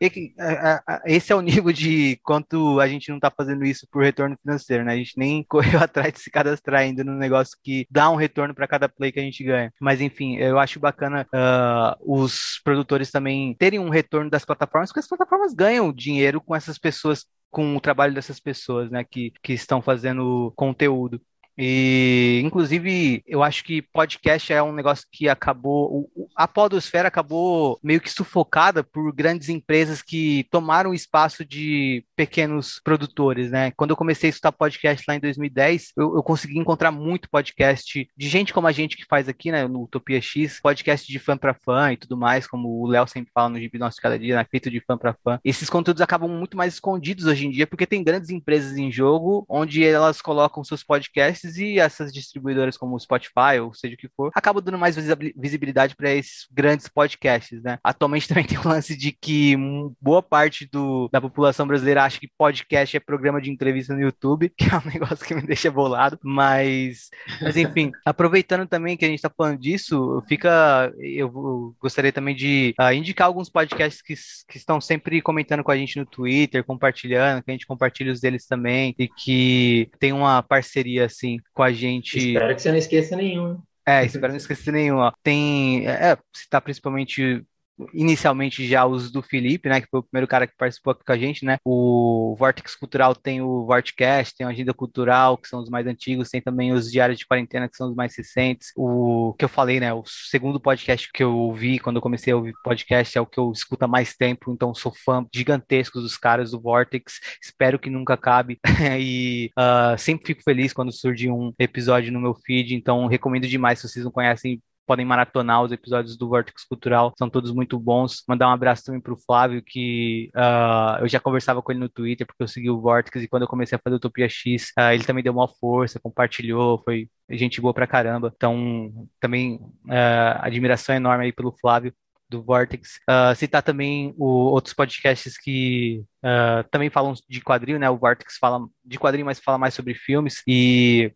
Esse é o nível de quanto a gente não tá fazendo isso por retorno financeiro, né? A gente nem correu atrás de se cadastrar ainda no negócio que dá um retorno para cada play que a gente ganha. Mas enfim, eu acho bacana ah, os produtores também terem um retorno das plataformas, porque as plataformas ganham dinheiro com essas pessoas, com o trabalho dessas pessoas, né, que, que estão fazendo conteúdo. E, inclusive, eu acho que podcast é um negócio que acabou. A podosfera acabou meio que sufocada por grandes empresas que tomaram o espaço de pequenos produtores, né? Quando eu comecei a escutar podcast lá em 2010, eu, eu consegui encontrar muito podcast de gente como a gente que faz aqui, né, no Utopia X, podcast de fã para fã e tudo mais, como o Léo sempre fala no Gibi Nosso Cada Dia, né, feito de fã para fã. Esses conteúdos acabam muito mais escondidos hoje em dia, porque tem grandes empresas em jogo, onde elas colocam seus podcasts e essas distribuidoras como o Spotify ou seja o que for, acabam dando mais visibilidade para esses grandes podcasts, né? Atualmente também tem o lance de que boa parte do, da população brasileira acha que podcast é programa de entrevista no YouTube, que é um negócio que me deixa bolado, mas, mas enfim, aproveitando também que a gente está falando disso, fica, eu gostaria também de uh, indicar alguns podcasts que, que estão sempre comentando com a gente no Twitter, compartilhando, que a gente compartilha os deles também, e que tem uma parceria, assim, com a gente. Espero que você não esqueça nenhum. É, espero não esquecer nenhum. Ó. Tem, é, citar principalmente inicialmente já os do Felipe, né, que foi o primeiro cara que participou aqui com a gente, né, o Vortex Cultural tem o Vortcast, tem a Agenda Cultural, que são os mais antigos, tem também os Diários de Quarentena, que são os mais recentes, o que eu falei, né, o segundo podcast que eu ouvi quando eu comecei a ouvir podcast é o que eu escuto há mais tempo, então sou fã gigantesco dos caras do Vortex, espero que nunca acabe, e uh, sempre fico feliz quando surge um episódio no meu feed, então recomendo demais, se vocês não conhecem, podem maratonar os episódios do Vortex Cultural, são todos muito bons. Mandar um abraço também para o Flávio, que uh, eu já conversava com ele no Twitter, porque eu segui o Vortex, e quando eu comecei a fazer Utopia X, uh, ele também deu uma força, compartilhou, foi gente boa pra caramba. Então, também uh, admiração enorme aí pelo Flávio do Vortex. Uh, citar também o, outros podcasts que uh, também falam de quadrinho, né? O Vortex fala de quadrinho, mas fala mais sobre filmes e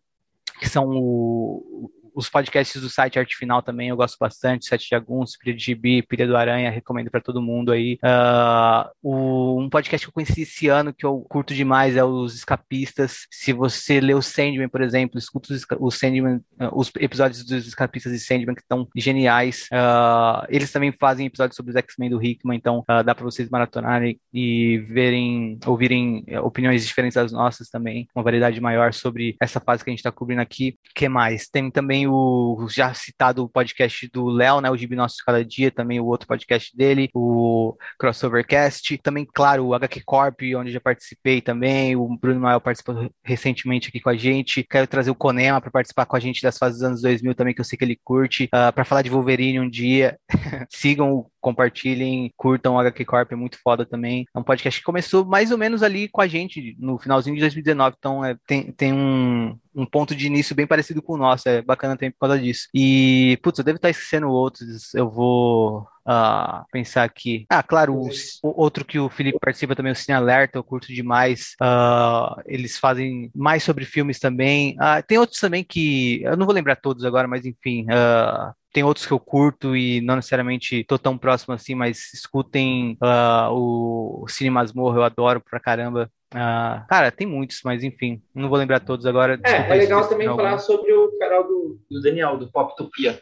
que são o, os podcasts do site Arte Final também eu gosto bastante, Sete de Aguns, Pilha de Gibi, Pilha do Aranha, recomendo para todo mundo aí. Uh, o, um podcast que eu conheci esse ano que eu curto demais é os Escapistas. Se você lê o Sandman, por exemplo, escuta os, os Sandman, uh, os episódios dos Escapistas e Sandman que estão geniais. Uh, eles também fazem episódios sobre os X-Men do Hickman, então dá para vocês maratonarem e verem, ouvirem opiniões diferentes das nossas também, uma variedade maior sobre essa fase que a gente está cobrindo aqui. Que mais? Tem também o já citado podcast do Léo, né? O Gibi Nosso Cada Dia, também o outro podcast dele, o Crossovercast. Também, claro, o HQ Corp, onde já participei também. O Bruno Mael participou recentemente aqui com a gente. Quero trazer o Conema para participar com a gente das fases dos anos 2000 também, que eu sei que ele curte. Uh, ah, para falar de Wolverine um dia. Sigam o compartilhem, curtam o HQ Corp, é muito foda também. É um podcast que começou mais ou menos ali com a gente no finalzinho de 2019, então é, tem, tem um, um ponto de início bem parecido com o nosso, é bacana também por causa disso. E, putz, eu devo estar esquecendo outros, eu vou uh, pensar aqui. Ah, claro, o, o, outro que o Felipe participa também, o Cine Alerta, eu curto demais. Uh, eles fazem mais sobre filmes também. Uh, tem outros também que, eu não vou lembrar todos agora, mas enfim, tem outros que eu curto e não necessariamente tô tão próximo assim, mas escutem uh, o Cine Masmorra, eu adoro pra caramba. Uh, cara, tem muitos, mas enfim, não vou lembrar todos agora. É, é legal também falar sobre o canal do, do Daniel, do Pop Topia.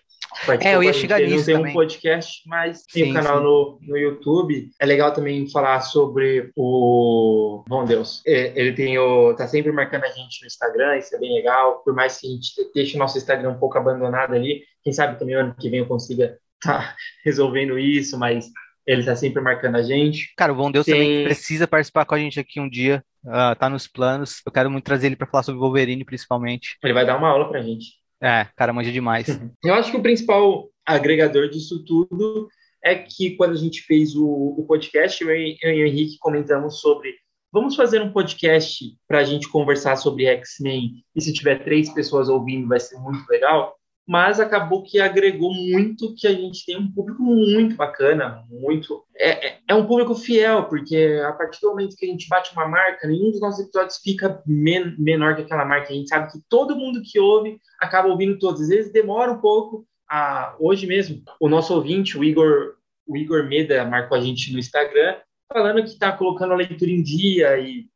É, eu ia chegar nisso tem também. um podcast, mas tem sim, um canal no, no YouTube. É legal também falar sobre o... Bom Deus. Ele tem o... Tá sempre marcando a gente no Instagram, isso é bem legal. Por mais que a gente deixe o nosso Instagram um pouco abandonado ali, quem sabe também ano que vem eu consiga tá resolvendo isso, mas ele tá sempre marcando a gente. Cara, o Bom Deus tem... também precisa participar com a gente aqui um dia. Uh, tá nos planos. Eu quero muito trazer ele para falar sobre Wolverine, principalmente. Ele vai dar uma aula pra gente. É, cara, manja demais. Eu acho que o principal agregador disso tudo é que quando a gente fez o, o podcast, eu, eu e o Henrique comentamos sobre vamos fazer um podcast para a gente conversar sobre X-Men e se tiver três pessoas ouvindo vai ser muito legal mas acabou que agregou muito que a gente tem um público muito bacana, muito. É, é, é um público fiel, porque a partir do momento que a gente bate uma marca, nenhum dos nossos episódios fica men menor que aquela marca. A gente sabe que todo mundo que ouve acaba ouvindo todos. Às vezes demora um pouco. A, hoje mesmo, o nosso ouvinte, o Igor, o Igor Meda, marcou a gente no Instagram, falando que está colocando a leitura em dia e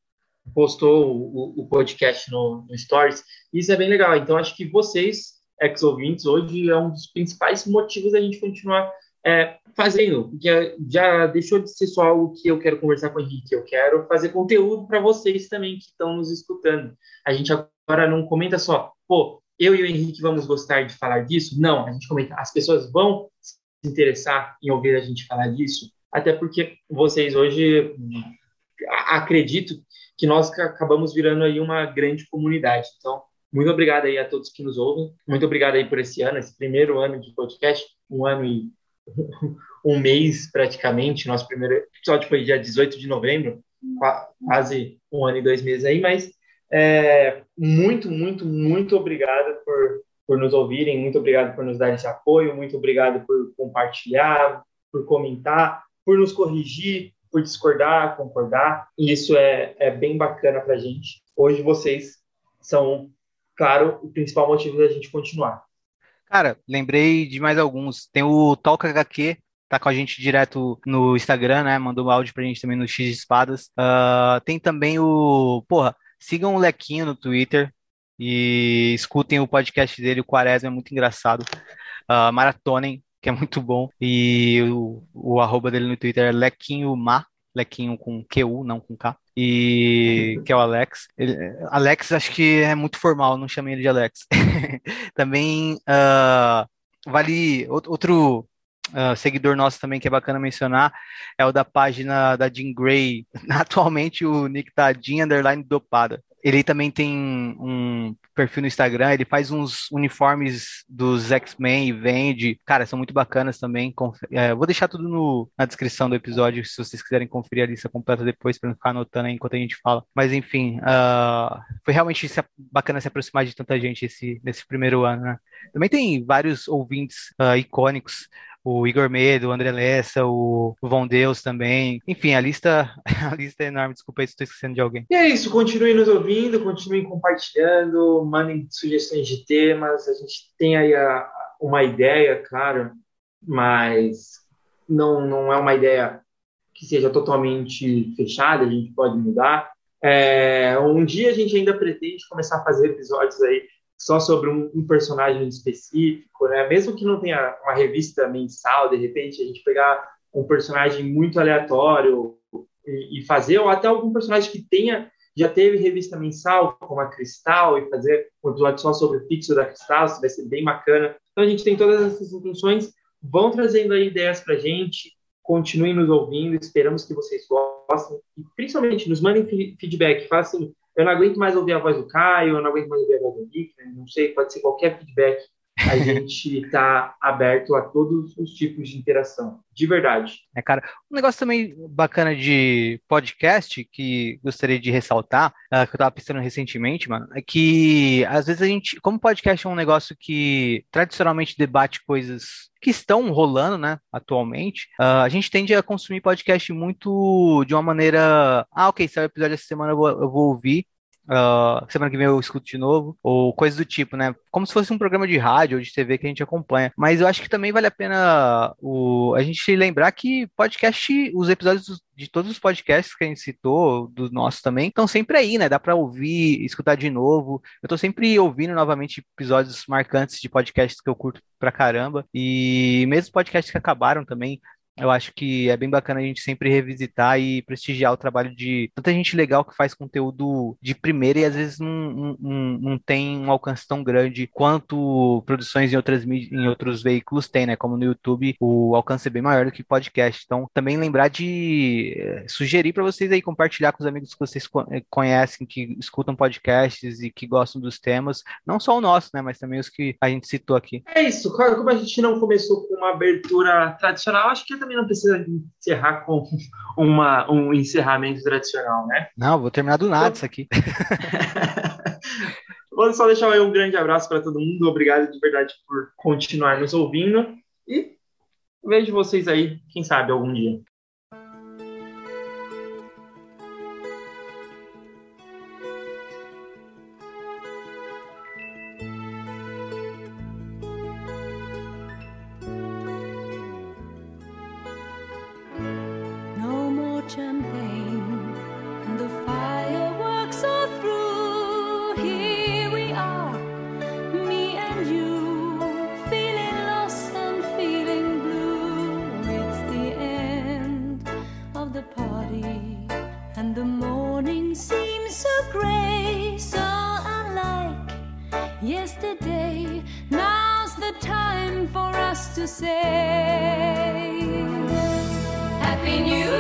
postou o, o podcast no, no Stories. Isso é bem legal. Então, acho que vocês ex-ouvintes, hoje é um dos principais motivos da gente continuar é, fazendo, porque já deixou de ser só o que eu quero conversar com o Henrique, eu quero fazer conteúdo para vocês também que estão nos escutando. A gente agora não comenta só, pô, eu e o Henrique vamos gostar de falar disso? Não, a gente comenta, as pessoas vão se interessar em ouvir a gente falar disso, até porque vocês hoje, acredito que nós acabamos virando aí uma grande comunidade. Então, muito obrigado aí a todos que nos ouvem. Muito obrigado aí por esse ano, esse primeiro ano de podcast, um ano e um mês praticamente. Nosso primeiro episódio foi dia 18 de novembro, quase um ano e dois meses aí, mas É, muito, muito, muito obrigado por, por nos ouvirem, muito obrigado por nos dar esse apoio, muito obrigado por compartilhar, por comentar, por nos corrigir, por discordar, concordar. E isso é, é bem bacana para gente. Hoje vocês são, claro, o principal motivo da gente continuar. Cara, lembrei de mais alguns. Tem o Talk HQ, tá com a gente direto no Instagram, né? Mandou um áudio pra gente também no X de Espadas. Uh, tem também o. Porra, sigam o Lequinho no Twitter e escutem o podcast dele, o Quaresma, é muito engraçado. Uh, maratonem, que é muito bom. E o, o arroba dele no Twitter é Lequinho Ma, Lequinho com QU, não com K e que é o Alex. Ele, Alex acho que é muito formal, não chamei ele de Alex. também uh, vale outro uh, seguidor nosso também que é bacana mencionar é o da página da Jean Grey. Atualmente o nick tá Jean Underline Dopada. Ele também tem um perfil no Instagram, ele faz uns uniformes dos X-Men e vende. Cara, são muito bacanas também. É, vou deixar tudo no, na descrição do episódio, se vocês quiserem conferir a lista completa depois, para não ficar anotando aí enquanto a gente fala. Mas enfim, uh, foi realmente bacana se aproximar de tanta gente esse, nesse primeiro ano, né? Também tem vários ouvintes uh, icônicos o Igor Medo, o André Lessa, o, Von Deus também. Enfim, a lista, a lista é enorme. Desculpa aí se estou esquecendo de alguém. E é isso. Continuem nos ouvindo, continuem compartilhando, mandem sugestões de temas. A gente tem aí a, uma ideia, claro, mas não, não é uma ideia que seja totalmente fechada, a gente pode mudar. É, um dia a gente ainda pretende começar a fazer episódios aí só sobre um, um, personagem específico, né? Mesmo que não tenha uma revista mensal, de repente a gente pegar um personagem muito aleatório e, e fazer, ou até algum personagem que tenha já teve revista mensal, como a Cristal, e fazer um episódio só sobre o fixo da Cristal, isso vai ser bem bacana. Então a gente tem todas essas intenções, vão trazendo aí ideias para gente, continuem nos ouvindo, esperamos que vocês gostem, e principalmente nos mandem feedback, façam eu não aguento mais ouvir a voz do Caio, eu não aguento mais ouvir a voz do Nick, né? não sei, pode ser qualquer feedback. A gente está aberto a todos os tipos de interação, de verdade. É, cara, um negócio também bacana de podcast que gostaria de ressaltar, uh, que eu estava pensando recentemente, mano, é que às vezes a gente, como podcast é um negócio que tradicionalmente debate coisas que estão rolando, né, atualmente, uh, a gente tende a consumir podcast muito de uma maneira, ah, ok, é o episódio essa semana eu vou, eu vou ouvir, Uh, semana que vem eu escuto de novo, ou coisas do tipo, né? Como se fosse um programa de rádio ou de TV que a gente acompanha. Mas eu acho que também vale a pena o, a gente lembrar que podcast, os episódios de todos os podcasts que a gente citou, dos nossos também, estão sempre aí, né? Dá para ouvir, escutar de novo. Eu tô sempre ouvindo novamente episódios marcantes de podcasts que eu curto pra caramba. E mesmo podcasts que acabaram também, eu acho que é bem bacana a gente sempre revisitar e prestigiar o trabalho de tanta gente legal que faz conteúdo de primeira e às vezes não, não, não tem um alcance tão grande quanto produções em, outras, em outros veículos têm, né? Como no YouTube, o alcance é bem maior do que podcast. Então, também lembrar de eh, sugerir para vocês aí compartilhar com os amigos que vocês eh, conhecem, que escutam podcasts e que gostam dos temas, não só o nosso, né? Mas também os que a gente citou aqui. É isso, como a gente não começou com uma abertura tradicional, acho que também não precisa encerrar com uma, um encerramento tradicional, né? Não, vou terminar do nada isso aqui. Vou só deixar um grande abraço para todo mundo. Obrigado de verdade por continuar nos ouvindo. E vejo vocês aí, quem sabe, algum dia. Happy New Year.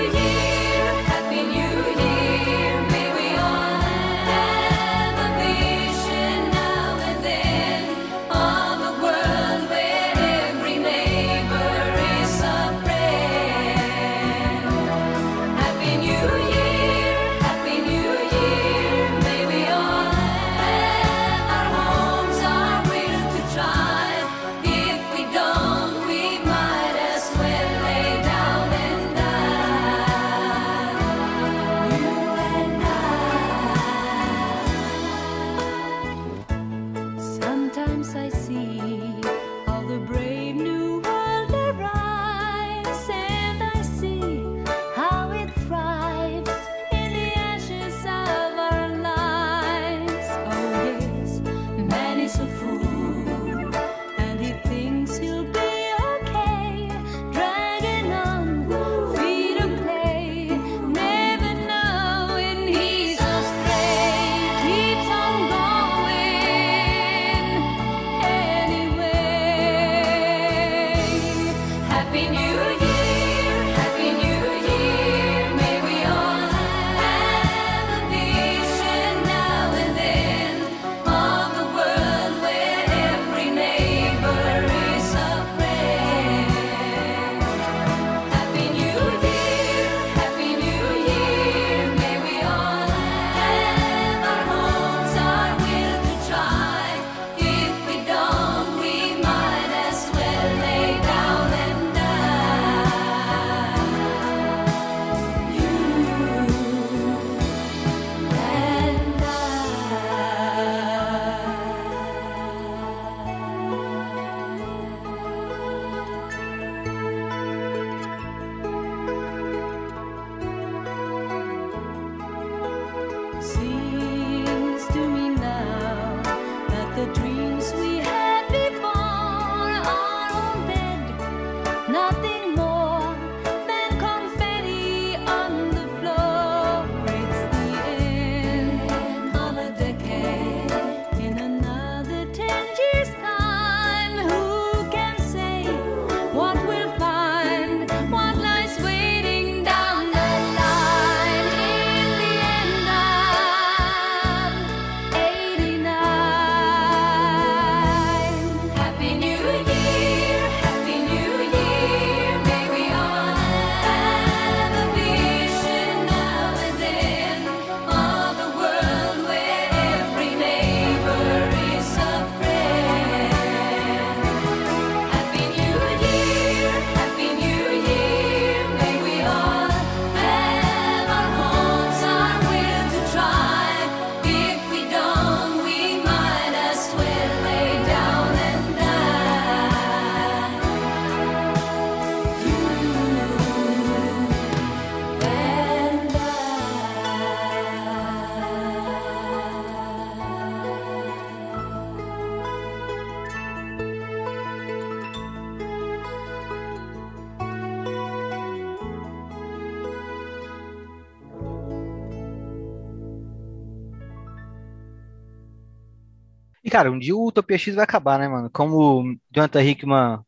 Cara, um dia o Utopia X vai acabar, né, mano? Como o Jonathan Hickman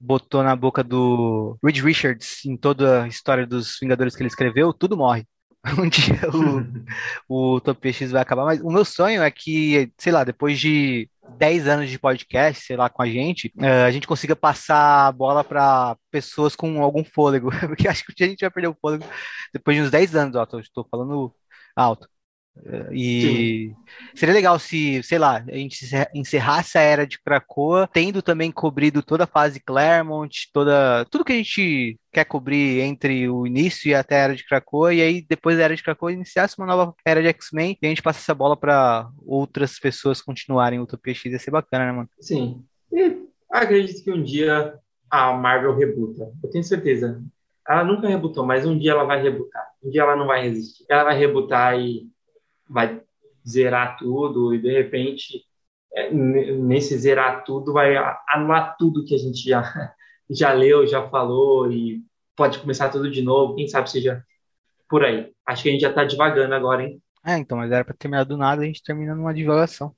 botou na boca do Reed Richards em toda a história dos Vingadores que ele escreveu, tudo morre. Um dia o, o Utopia X vai acabar, mas o meu sonho é que, sei lá, depois de 10 anos de podcast, sei lá, com a gente, eh, a gente consiga passar a bola para pessoas com algum fôlego, porque acho que a gente vai perder o fôlego depois de uns 10 anos, ó, estou falando alto. E Sim. seria legal se, sei lá, a gente encerrasse a era de Krakoa, tendo também cobrido toda a fase Claremont, toda, tudo que a gente quer cobrir entre o início e até a era de Krakoa, e aí depois da era de Krakoa iniciasse uma nova era de X-Men e a gente passa essa bola para outras pessoas continuarem o Utopia X, ia ser bacana, né, mano? Sim. E acredito que um dia a Marvel rebuta. Eu tenho certeza. Ela nunca rebutou, mas um dia ela vai rebutar. Um dia ela não vai resistir. Ela vai rebutar e vai zerar tudo e de repente é, nesse zerar tudo vai anular tudo que a gente já já leu, já falou e pode começar tudo de novo, quem sabe seja por aí. Acho que a gente já está devagando agora, hein? É, então, mas era para terminar do nada, a gente termina numa divagação.